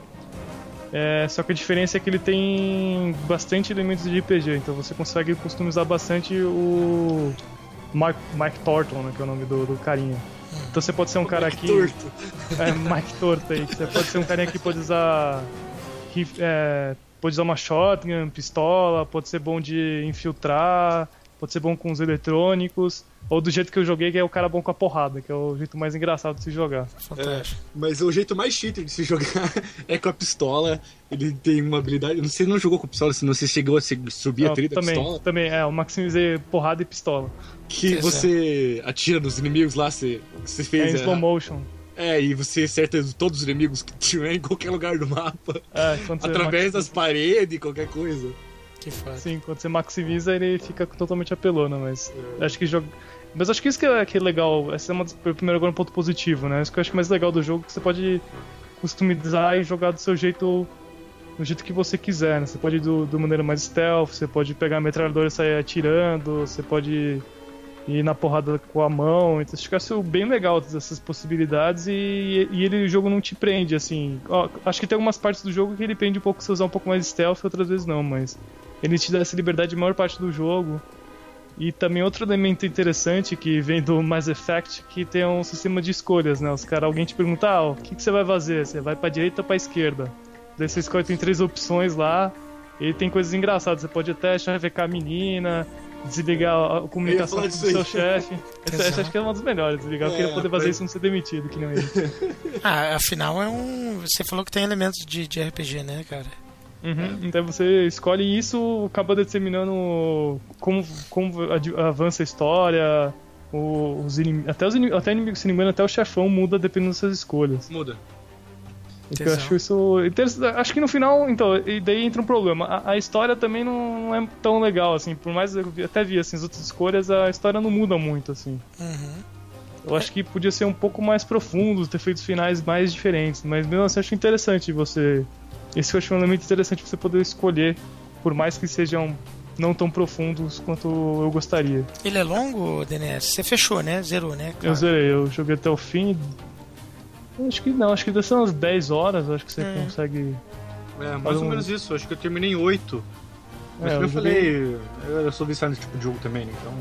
é, só que a diferença é que ele tem bastante elementos de RPG, então você consegue customizar bastante o Mike, Mike Thornton, né, que é o nome do, do carinha. Então você pode ser um cara aqui. Torto. É, Mike Torto aí. Você pode ser um carinha que pode usar. é, pode usar uma shotgun, pistola, pode ser bom de infiltrar, pode ser bom com os eletrônicos. Ou do jeito que eu joguei, que é o cara bom com a porrada, que é o jeito mais engraçado de se jogar. Fantástico. Mas o jeito mais cheater de se jogar é com a pistola. Ele tem uma habilidade. Não sei, não jogou com pistola, se você chegou a subir a Não, tri da também, pistola. também, é, eu maximizei porrada e pistola. Que você atira nos inimigos lá, você, você É fez. em a- slow motion. É, e você acerta todos os inimigos que tiver em qualquer lugar do mapa. É, quando você Através das paredes, qualquer coisa. Que foda. Sim, quando você maximiza ele fica totalmente apelona, mas acho que joga. Mas acho que isso que é, que é legal. Esse é uma, primeiro agora um ponto positivo, né? Isso que eu acho mais legal do jogo, que você pode customizar e jogar do seu jeito. Do jeito que você quiser, né? Você pode ir do, do maneira mais stealth, você pode pegar a metralhadora e sair atirando, você pode ir na porrada com a mão. Então acho que isso bem legal essas possibilidades e, e ele o jogo não te prende, assim. Ó, acho que tem algumas partes do jogo que ele prende um pouco se usar um pouco mais stealth, outras vezes não, mas ele te dá essa liberdade a maior parte do jogo. E também outro elemento interessante que vem do Mass Effect, que tem um sistema de escolhas, né? Os cara, alguém te pergunta, ah, o que, que você vai fazer? Você vai pra direita ou pra esquerda? Daí você escolhe, tem três opções lá, e tem coisas engraçadas. Você pode até chavecar a menina, desligar a- comunicação com o seu chefe. Essa, essa acho que é uma das melhores, desligar. Eu É, queria poder fazer mas- isso e não ser demitido, que não ele. Ah, afinal é um. Você falou que tem elementos de, de RPG, né, cara? Uhum. Então você escolhe isso, acaba determinando como, como avança a história, os inim- até os inimigos, até inimigo, se engano, até o chefão muda dependendo das suas escolhas. Muda. Então, eu acho isso. Acho que no final, então, e daí entra um problema. A, a história também não, é tão legal, assim. Por mais eu até vi assim, as outras escolhas, a história não muda muito, assim. Uhum. Eu acho que podia ser um pouco mais profundo, ter feito finais mais diferentes. Mas mesmo assim, eu acho interessante você. Esse eu acho um elemento interessante você poder escolher, por mais que sejam não tão profundos quanto eu gostaria. Ele é longo, DNS? Você fechou, né? Zerou, né? Eu Claro. zerei, eu joguei até o fim. Acho que não, acho que deve ser umas 10 horas, acho que você Hum. consegue. É, mais ou um- menos isso. Acho que eu terminei em 8. Mas É, como eu, eu joguei- falei, eu sou viciado nesse tipo de jogo também, né? Então.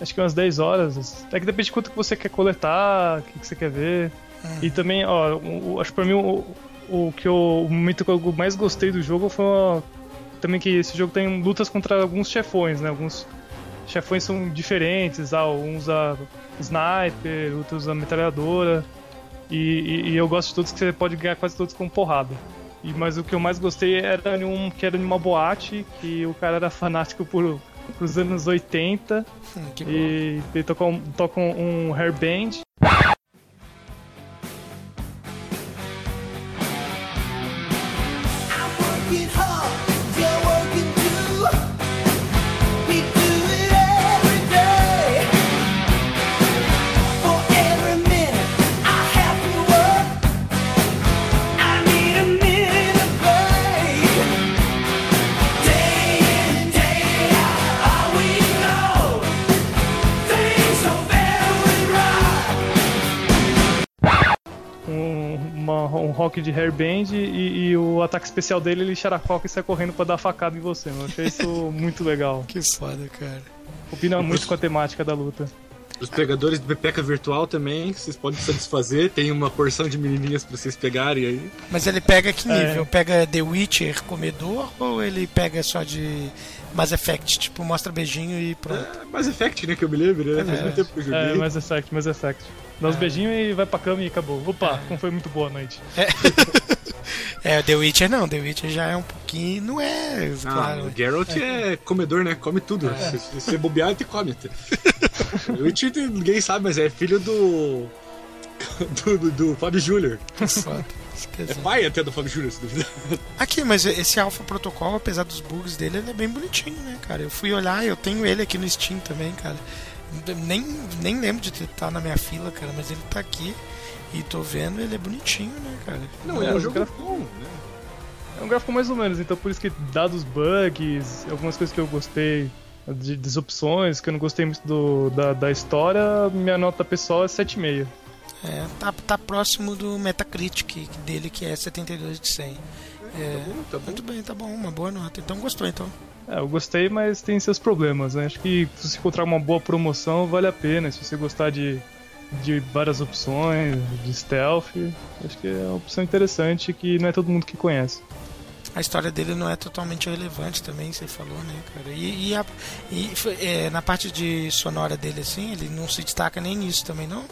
Acho que umas 10 horas. É que depende de quanto que você quer coletar, o que, que você quer ver. E também, ó, o- acho que pra mim o, o que eu, o momento que eu mais gostei do jogo foi ó, também que esse jogo tem lutas contra alguns chefões, né? Alguns chefões são diferentes, ah, um usa sniper, outro usa metralhadora. E, e- e eu gosto de todos que você pode ganhar quase todos com porrada. E, mas o que eu mais gostei era em um que era em uma boate, que o cara era fanático por, pros anos 80 Hum, e ele toca um, toca um hairband. Um rock de hairband e, e o ataque especial dele, ele xaracoca e sai correndo pra dar facada em você, mano. Eu achei isso muito legal. Que foda, cara. Combina muito com a temática da luta. Os pegadores do Pepeca Virtual também, vocês podem satisfazer. Tem uma porção de menininhas pra vocês pegarem aí. Mas ele pega que É. nível? Pega The Witcher comedor ou ele pega só de Mass Effect? Tipo, mostra beijinho e pronto. É Mass Effect, né, que eu me lembro, né? Faz É. muito tempo que eu joguei. É, Mass Effect, Mass Effect. Dá uns beijinhos e vai pra cama e acabou. Opa, como foi muito boa a noite. É, The Witcher não, The Witcher já é um pouquinho. Não é, Ah, claro. o Geralt é. comedor, né? Come tudo. Se, se você bobear, ele come. o Witcher ninguém sabe, mas é filho do. do, do, do Fábio Júnior. Foda. É pai até do Fábio Júnior, se duvidar. Aqui, mas esse Alpha Protocol, apesar dos bugs dele, ele é bem bonitinho, né, cara? Eu fui olhar, eu tenho ele aqui no Steam também, cara. Nem, nem lembro de estar na minha fila, cara, mas ele tá aqui e tô vendo, ele é bonitinho, né, cara? Não, É, é um jogo gráficos- bom, né? É um gráfico mais ou menos, então por isso que, dados bugs, algumas coisas que eu gostei, de, das opções, que eu não gostei muito do, da, da história, minha nota pessoal é 7,5. É, tá, tá próximo do Metacritic dele, que é 72 de 100. É, Tá bom. muito bem, tá bom, uma boa nota. Então gostou, então. É, eu gostei, mas tem seus problemas, né? Acho que se você encontrar uma boa promoção, vale a pena. Se você gostar de, de várias opções, de stealth, acho que é uma opção interessante que não é todo mundo que conhece. A história dele não é totalmente relevante também, você falou, né, cara? E, e, a- e é, na parte de sonora dele, assim, ele não se destaca nem nisso também, não?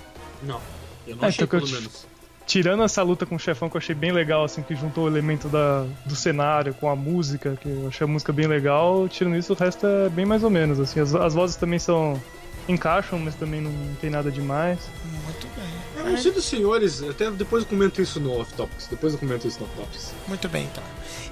Não. Eu não É, achei, então que eu pelo menos. Tirando essa luta com o chefão que eu achei bem legal, assim, que juntou o elemento da, do cenário com a música, que eu achei a música bem legal, tirando isso, o resto é bem mais ou menos, assim. As, as vozes também são... encaixam, mas também não tem nada demais. Muito bem. Eu não sei dos senhores, até depois eu comento isso no Off Topics. Depois eu comento isso no Off Topics. Muito bem, então.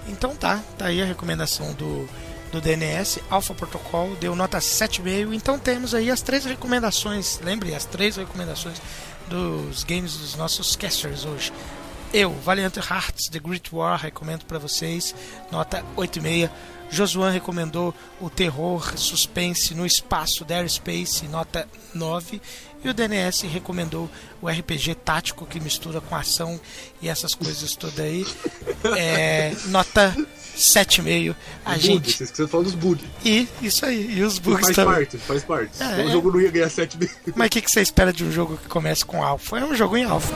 Então tá, tá aí a recomendação do, do DNS, Alpha Protocol, deu nota 7,5. Então temos aí as três recomendações, lembre, as três recomendações dos games dos nossos casters hoje. Eu, Valiant Hearts The Great War, recomendo pra vocês, nota 8,5. Josuan recomendou o terror suspense no espaço Dare Space, nota 9. E o DNS recomendou o RPG tático que mistura com ação e essas coisas todas aí. É, nota 7,5. A Bug, gente. Vocês de falar dos bugs. E isso aí, e os bugs Faz também. parte, faz parte. É, Senão é. o jogo não ia ganhar 7 dele. Mas o que, que você espera de um jogo que começa com alfa? É um jogo em alfa.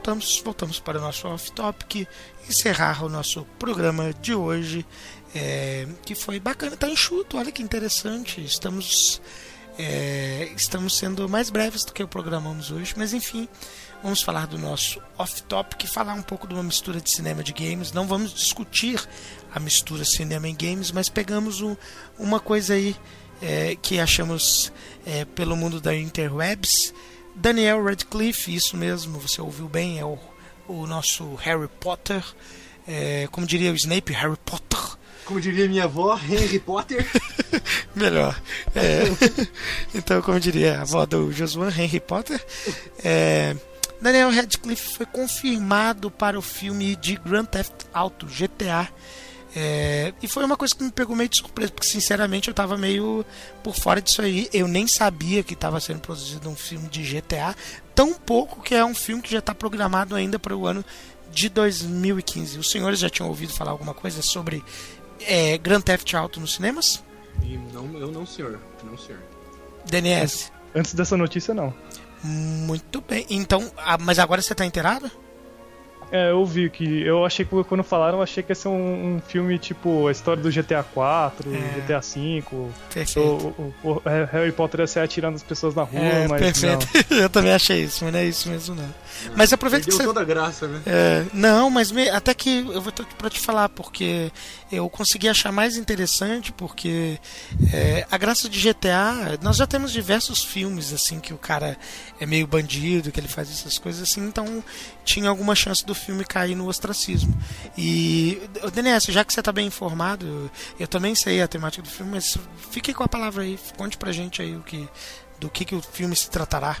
Voltamos, voltamos para o nosso off-topic, encerrar o nosso programa de hoje, é, que foi bacana, tá enxuto, olha que interessante, estamos, é, estamos sendo mais breves do que programamos hoje, mas enfim, vamos falar do nosso off-topic, falar um pouco de uma mistura de cinema de games, não vamos discutir a mistura cinema e games, mas pegamos um- uma coisa aí é, que achamos é, pelo mundo da interwebs, Daniel Radcliffe, isso mesmo, você ouviu bem, é o, o nosso Harry Potter. É, como diria o Snape, Harry Potter. Como diria minha avó, Harry Potter. Melhor. É, então, como diria a avó do Josuan, Harry Potter. é, Daniel Radcliffe foi confirmado para o filme de Grand Theft Auto, GTA. É, e foi uma coisa que me pegou meio de surpresa, porque sinceramente eu tava meio por fora disso aí. Eu nem sabia que estava sendo produzido um filme de GTA, tão pouco que é um filme que já está programado ainda para o ano de 2015. Os senhores já tinham ouvido falar alguma coisa sobre é, Grand Theft Auto nos cinemas? Não, eu não, senhor. Não, senhor. DNS. Antes dessa notícia, não. Muito bem. Então, mas agora você tá inteirado? É, eu vi que. Eu achei que quando falaram, eu achei que ia ser um, um filme tipo a história do GTA 4, É. GTA 5. Perfeito. O, o- o Harry Potter ia ser atirando as pessoas na rua, É, mas. perfeito. eu também achei isso, mas não é isso mesmo, não. Mas aproveita que você. toda a graça, né? É, não, mas me- até que eu vou ter que pra te falar, porque eu consegui achar mais interessante, porque é, a graça de GTA, nós já temos diversos filmes assim que o cara é meio bandido, que ele faz essas coisas assim, então tinha alguma chance do filme cair no ostracismo. E, DNS, já que você tá bem informado, eu, eu também sei a temática do filme, mas fique com a palavra aí, conte pra gente aí o que, do que, que o filme se tratará.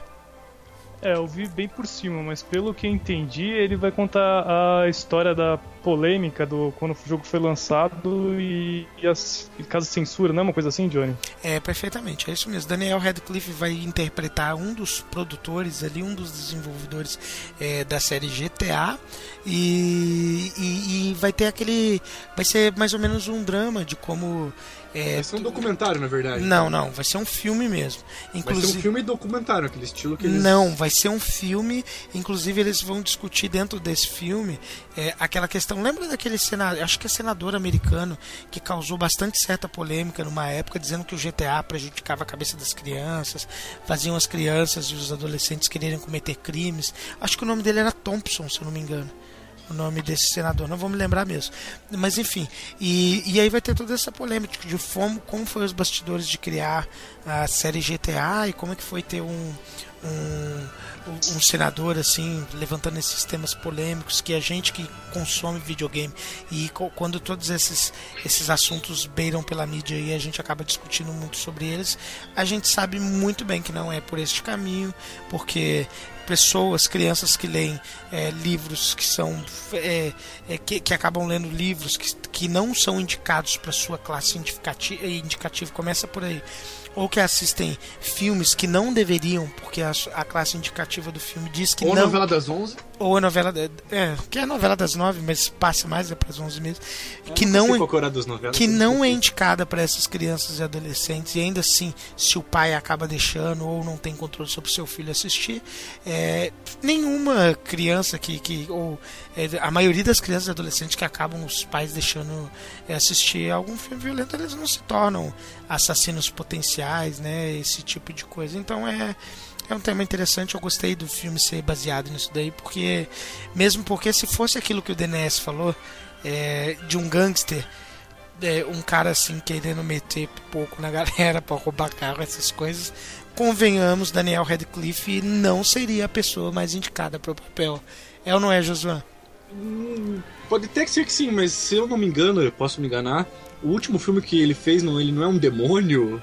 É, eu vi bem por cima, mas pelo que entendi, ele vai contar a história da polêmica do quando o jogo foi lançado e, e as e caso censura, não é uma coisa assim, Johnny? É, perfeitamente, é isso mesmo. Daniel Radcliffe vai interpretar um dos produtores ali, um dos desenvolvedores é, da série GTA e, e, e vai ter aquele. Vai ser mais ou menos um drama de como. É, Vai ser um documentário, na verdade. não, não, vai ser um filme mesmo. Vai ser Inclusive, um filme documentário, aquele estilo que eles. não, vai ser um filme. Inclusive, eles vão discutir dentro desse filme é, aquela questão. Lembra daquele senador, acho que é senador americano, que causou bastante certa polêmica numa época, dizendo que o GTA prejudicava a cabeça das crianças, faziam as crianças e os adolescentes quererem cometer crimes. Acho que o nome dele era Thompson, se eu não me engano. O nome desse senador, não vou me lembrar mesmo. Mas enfim, e, e aí vai ter toda essa polêmica de como, como foi os bastidores de criar a série GTA e como é que foi ter um, um, um senador assim levantando esses temas polêmicos que a gente que consome videogame e quando todos esses esses assuntos beiram pela mídia e a gente acaba discutindo muito sobre eles a gente sabe muito bem que não é por este caminho porque pessoas, crianças que leem é, livros que são é, é, que, que acabam lendo livros que, que não são indicados para sua classe indicativa, indicativa começa por aí ou que assistem filmes que não deveriam porque a, a classe indicativa do filme diz que Ou não novela das 11. Ou a novela é que é a novela das nove mas passa mais é para as onze mesmo que Eu não sei é que é que não é indicada para essas crianças e adolescentes e ainda assim se o pai acaba deixando ou não tem controle sobre o seu filho assistir é, nenhuma criança que, que ou é, a maioria das crianças e adolescentes que acabam os pais deixando é, assistir algum filme violento eles não se tornam assassinos potenciais né esse tipo de coisa. Então é é um tema interessante, eu gostei do filme ser baseado nisso daí, porque mesmo porque se fosse aquilo que o DNS falou, é, de um gangster, é, um cara assim querendo meter pouco na galera pra roubar carro, essas coisas, convenhamos, Daniel Radcliffe não seria a pessoa mais indicada para o papel. É ou não é, Josué? Hum, Pode até ser que sim, mas se eu não me engano, eu posso me enganar. O último filme que ele fez, não, ele não é um demônio?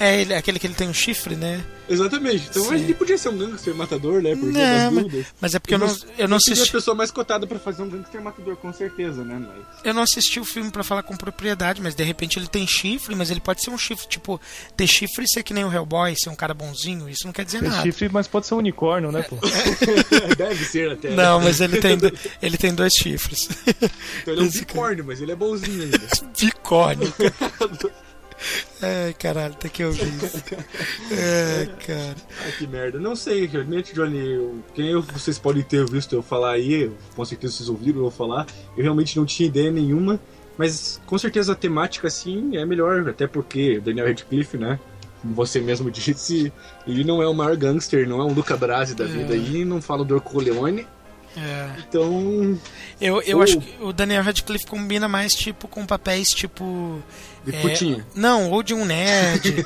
É ele, aquele que ele tem um chifre, né? Exatamente. Então Sim. ele podia ser um gangster matador, né? Por Não, das mas, dúvidas. mas é porque eu não, eu não seria a assisti. pessoa mais cotada pra fazer um gangster matador, com certeza, né? Mas... Eu não assisti o filme pra falar com propriedade, mas de repente ele tem chifre, mas ele pode ser um chifre, tipo, ter chifre e ser que nem o Hellboy, ser um cara bonzinho, isso não quer dizer Tem nada. chifre, mas pode ser um unicórnio, né, pô? Deve ser até. né? Não, mas ele tem, do- ele tem dois chifres. Então ele é um bicórnio, mas ele é bonzinho ainda. Bicórnio. Ai, caralho, tem que ouvir isso. É, cara. Ai, que merda. Não sei, realmente, Johnny, quem eu- vocês podem ter visto eu falar aí, com certeza vocês ouviram eu falar, eu realmente não tinha ideia nenhuma, mas com certeza a temática, assim, é melhor, até porque Daniel Radcliffe, né, como você mesmo disse, ele não é o maior gangster, não é um Luca Brasi da vida aí, não fala do Corleone, É. então... Eu, eu Ou- acho que o Daniel Radcliffe combina mais, tipo, com papéis, tipo... De é, putinha. Não, ou de um nerd.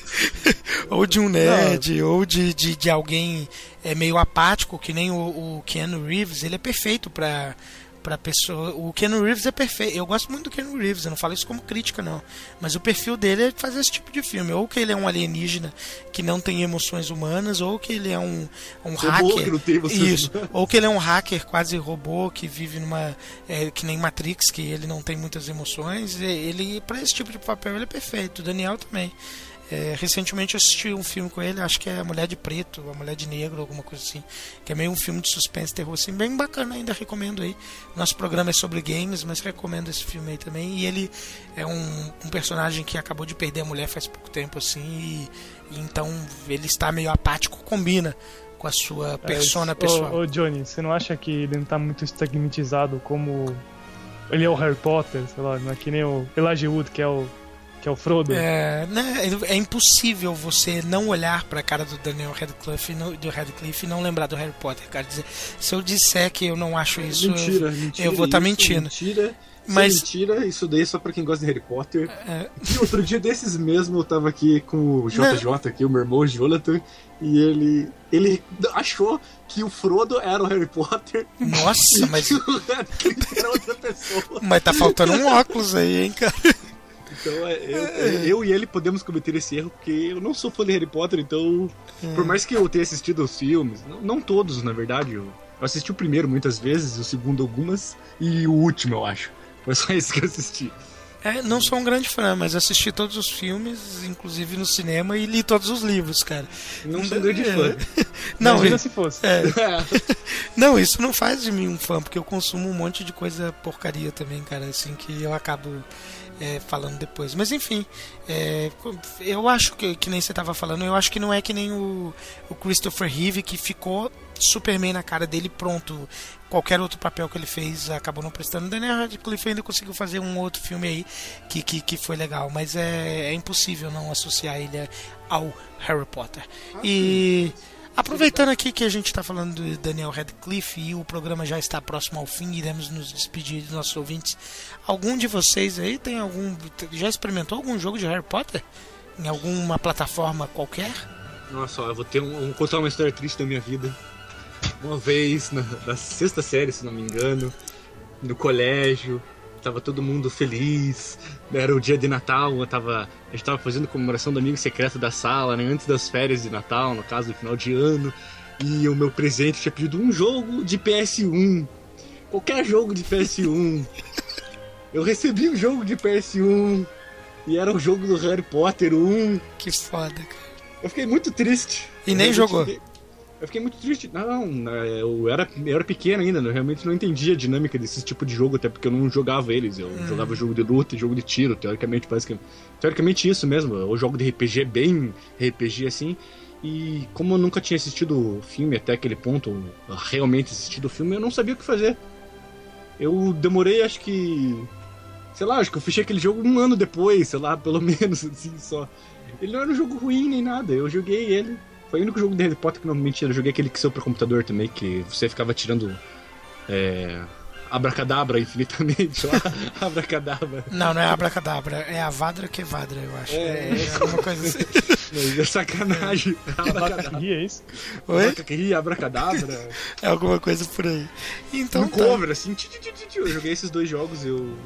ou de um nerd, ou de, de, de alguém é, meio apático, que nem o, o Keanu Reeves. Ele é perfeito pra, pra pessoa. O Keanu Reeves é perfeito. Eu gosto muito do Keanu Reeves, eu não falo isso como crítica, não. Mas o perfil dele é fazer esse tipo de filme. Ou que ele é um alienígena que não tem emoções humanas, ou que ele é um, um hacker. que não tem emoções Isso. humanas. Ou que ele é um hacker quase robô que vive numa. é, que nem Matrix, que ele não tem muitas emoções. Ele, para esse tipo de papel, ele é perfeito. O Daniel também. É, recentemente eu assisti um filme com ele, acho que é A Mulher de Preto, A Mulher de Negro, alguma coisa assim. Que é meio um filme de suspense, terror, assim, bem bacana, ainda recomendo aí. Nosso programa é sobre games, mas recomendo esse filme aí também. E ele é um, um personagem que acabou de perder a mulher faz pouco tempo, assim, e, e então ele está meio apático, combina com a sua É, persona ô- pessoal. Ô, Johnny, você não acha que ele não tá muito estigmatizado como. Ele é o Harry Potter, sei lá, não é que nem o Elijah Wood, que é o, que é o Frodo? É, né, é impossível você não olhar pra cara do Daniel Radcliffe, e não- do Radcliffe e não lembrar do Harry Potter, cara. Dizer, se eu disser que eu não acho isso, mentira, eu, mentira. eu vou estar isso, mentindo. Mentira. Mas- Mas mentira, isso daí é só pra quem gosta de Harry Potter. É. E outro dia desses mesmo eu tava aqui com o JJ, aqui, o meu irmão Jonathan, e ele ele achou que o Frodo era o Harry Potter. Nossa, e mas, que o Radcliffe era outra pessoa. mas tá faltando um óculos aí, hein, cara. Então é, eu, eu e ele podemos cometer esse erro, porque eu não sou fã de Harry Potter, então. Por mais que eu tenha assistido os filmes, não, não todos, na verdade. Eu, eu assisti o primeiro muitas vezes, o segundo algumas, e o último, eu acho. Foi só isso que eu assisti. É, não sou um grande fã, mas assisti todos os filmes, inclusive no cinema, e li todos os livros, cara. Não sou grande fã. Não, Imagina se fosse. é, não, isso não faz de mim um fã, porque eu consumo um monte de coisa porcaria também, cara, assim, que eu acabo é, falando depois. Mas enfim, é, eu acho que, que nem você tava falando, eu acho que não é que nem o, o Christopher Reeve que ficou Superman na cara dele pronto. Qualquer outro papel que ele fez acabou não prestando. Daniel Radcliffe ainda conseguiu fazer um outro filme aí que, que, que foi legal, mas é, é impossível não associar ele ao Harry Potter. E aproveitando aqui que a gente está falando do Daniel Radcliffe e o programa já está próximo ao fim, iremos nos despedir dos nossos ouvintes. Algum de vocês aí tem algum já experimentou algum jogo de Harry Potter em alguma plataforma qualquer? Nossa, eu vou ter um, vou contar uma história triste da minha vida. Uma vez, na, na sexta série, se não me engano, no colégio, tava todo mundo feliz, era o dia de Natal, eu tava, a gente tava fazendo comemoração do amigo secreto da sala, né, antes das férias de Natal, no caso, do final de ano, e o meu presente tinha pedido um jogo de PS1, qualquer jogo de PS1. Eu recebi um jogo de PS1, e era o jogo do Harry Potter 1, Que foda, cara. eu fiquei muito triste. E nem jogou. fiquei- Eu fiquei muito triste. Não, eu era, eu era pequeno ainda, eu realmente não entendia a dinâmica desse tipo de jogo, até porque eu não jogava eles. Eu jogava jogo de luta e jogo de tiro, teoricamente, parece que. Teoricamente isso mesmo, eu jogo de RPG bem RPG assim. E como eu nunca tinha assistido o filme até aquele ponto, realmente assistido o filme, eu não sabia o que fazer. Eu demorei, acho que. Sei lá, acho que eu fechei aquele jogo um ano depois, sei lá, pelo menos, assim, só. Ele não era um jogo ruim nem nada, eu joguei ele. Foi o único jogo de Harry Potter que não mentira. Eu joguei aquele que saiu pra computador também, que você ficava tirando. É. Abracadabra infinitamente lá. Abracadabra. Não, não é Abracadabra, é Avadra Kevadra, eu acho. É, É, alguma coisa assim. Mas é sacanagem. Abracadabra. Ih, é isso? Oi? Abracadabra, abracadabra. É alguma coisa por aí. Então no tá. cover, assim. Eu joguei esses dois jogos, eu.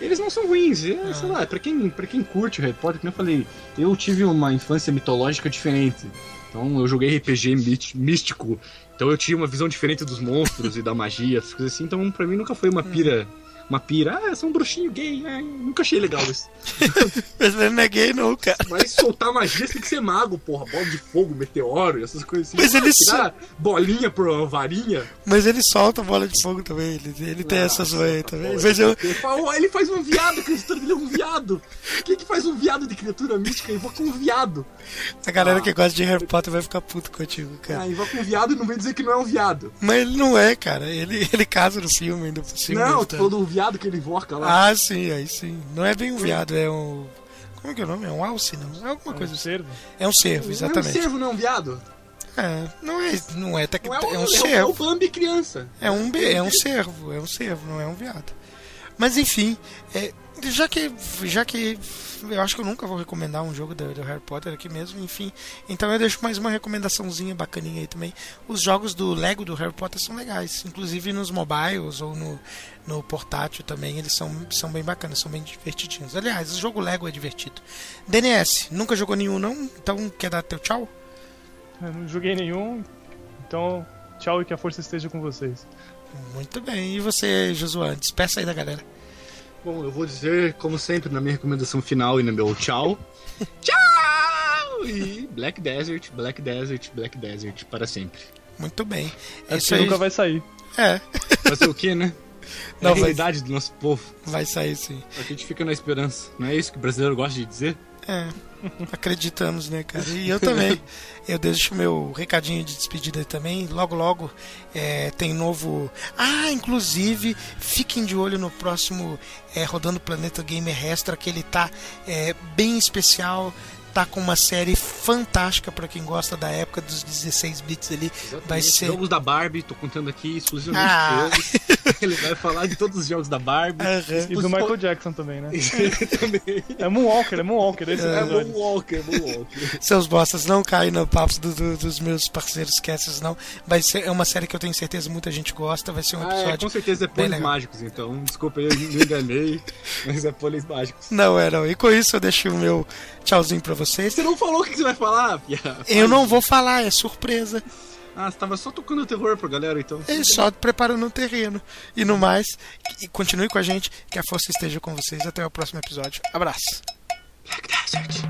Eles não são ruins, é, sei lá, pra quem, pra quem curte o Harry Potter, como eu falei, eu tive uma infância mitológica diferente. Então eu joguei RPG místico, então eu tinha uma visão diferente dos monstros e da magia, essas coisas assim, então pra mim nunca foi uma pira. Uma pira, ah, sou um bruxinho gay, ah, nunca achei legal isso. Mas ele não é gay, não, cara. Mas soltar magia tem que ser mago, porra, bola de fogo, meteoro, essas coisas assim. Mas ele Tirar bolinha por varinha. Mas ele solta bola de fogo também. Ele, ele tem essa zoeira também. Mas eu, Ele fala, "Ó, ele faz um viado, a criatura dele é um viado. O que faz um viado de criatura mística? Invoca um viado. a galera que gosta de Harry Potter vai ficar puto contigo, cara. Ah, invoca um viado e não vem dizer que não é um viado. Mas ele não é, cara. Ele, ele casa no filme ainda por cima. não, ele tu tá- falou do viado que ele invoca lá. Ah, sim, aí sim. Não é bem um viado, é um. Como é que é o nome? É um alce, não? É alguma coisa assim. Servo? É um cervo, não é um exatamente. cervo, não é um viado. É, não é, não é, tec- Não é, é um, um é, o- é. Bambi criança. É um, é um cervo, é um cervo, não é um viado. Mas enfim, é, já que já que eu acho que eu nunca vou recomendar um jogo do, do Harry Potter aqui mesmo, enfim. Então eu deixo mais uma recomendaçãozinha bacaninha aí também. Os jogos do Lego do Harry Potter são legais, inclusive nos mobiles ou no, no portátil também, eles são, são bem bacanas, são bem divertidinhos. Aliás, o jogo Lego é divertido. DNS, nunca jogou nenhum não? Então quer dar teu tchau? Eu não joguei nenhum, então tchau e que a força esteja com vocês. Muito bem. E você, Josué, despeça aí da galera. Bom, eu vou dizer, como sempre, na minha recomendação final e no meu tchau. tchau! E Black Desert, Black Desert, Black Desert, para sempre. Muito bem. Acho Isso aí nunca vai sair. é, Fazer o quê, né? É Não, a vai- realidade do nosso povo. vai sair sim. A gente fica na esperança. Não é isso que o brasileiro gosta de dizer? É. Acreditamos, né, cara? E eu também. Eu deixo meu recadinho de despedida também. Logo, logo é, tem novo. Ah, inclusive, fiquem de olho no próximo é, Rodando Planeta Gamer Extra, que ele tá é, bem especial. Tá com uma série fantástica pra quem gosta da época dos 16 bits ali. Vai ser. Jogos da Barbie, tô contando aqui exclusivamente Ah. jogos. Ele vai falar de todos os jogos da Barbie. Aham. E do Michael Jackson também, né? também. É Moonwalker, é Moonwalker. Esse É episódio. Moonwalker, Moonwalker. Seus bostas não caem no papo do- do- dos meus parceiros Cassis, não. Vai ser é uma série que eu tenho certeza muita gente gosta. Vai ser um Ah, é, episódio. com certeza é legal. mágicos, então. Desculpa, eu me enganei. Mas é pôleis mágicos. Não é, não. E com isso eu deixo o meu tchauzinho pra vocês vocês. Você não falou o que você vai falar, Pia? Eu não vou falar, é surpresa. Ah, você tava só tocando o terror pra galera, então. É, só preparando o terreno. E no mais, e continue com a gente, que a força esteja com vocês. Até o próximo episódio. Abraço. Black Desert.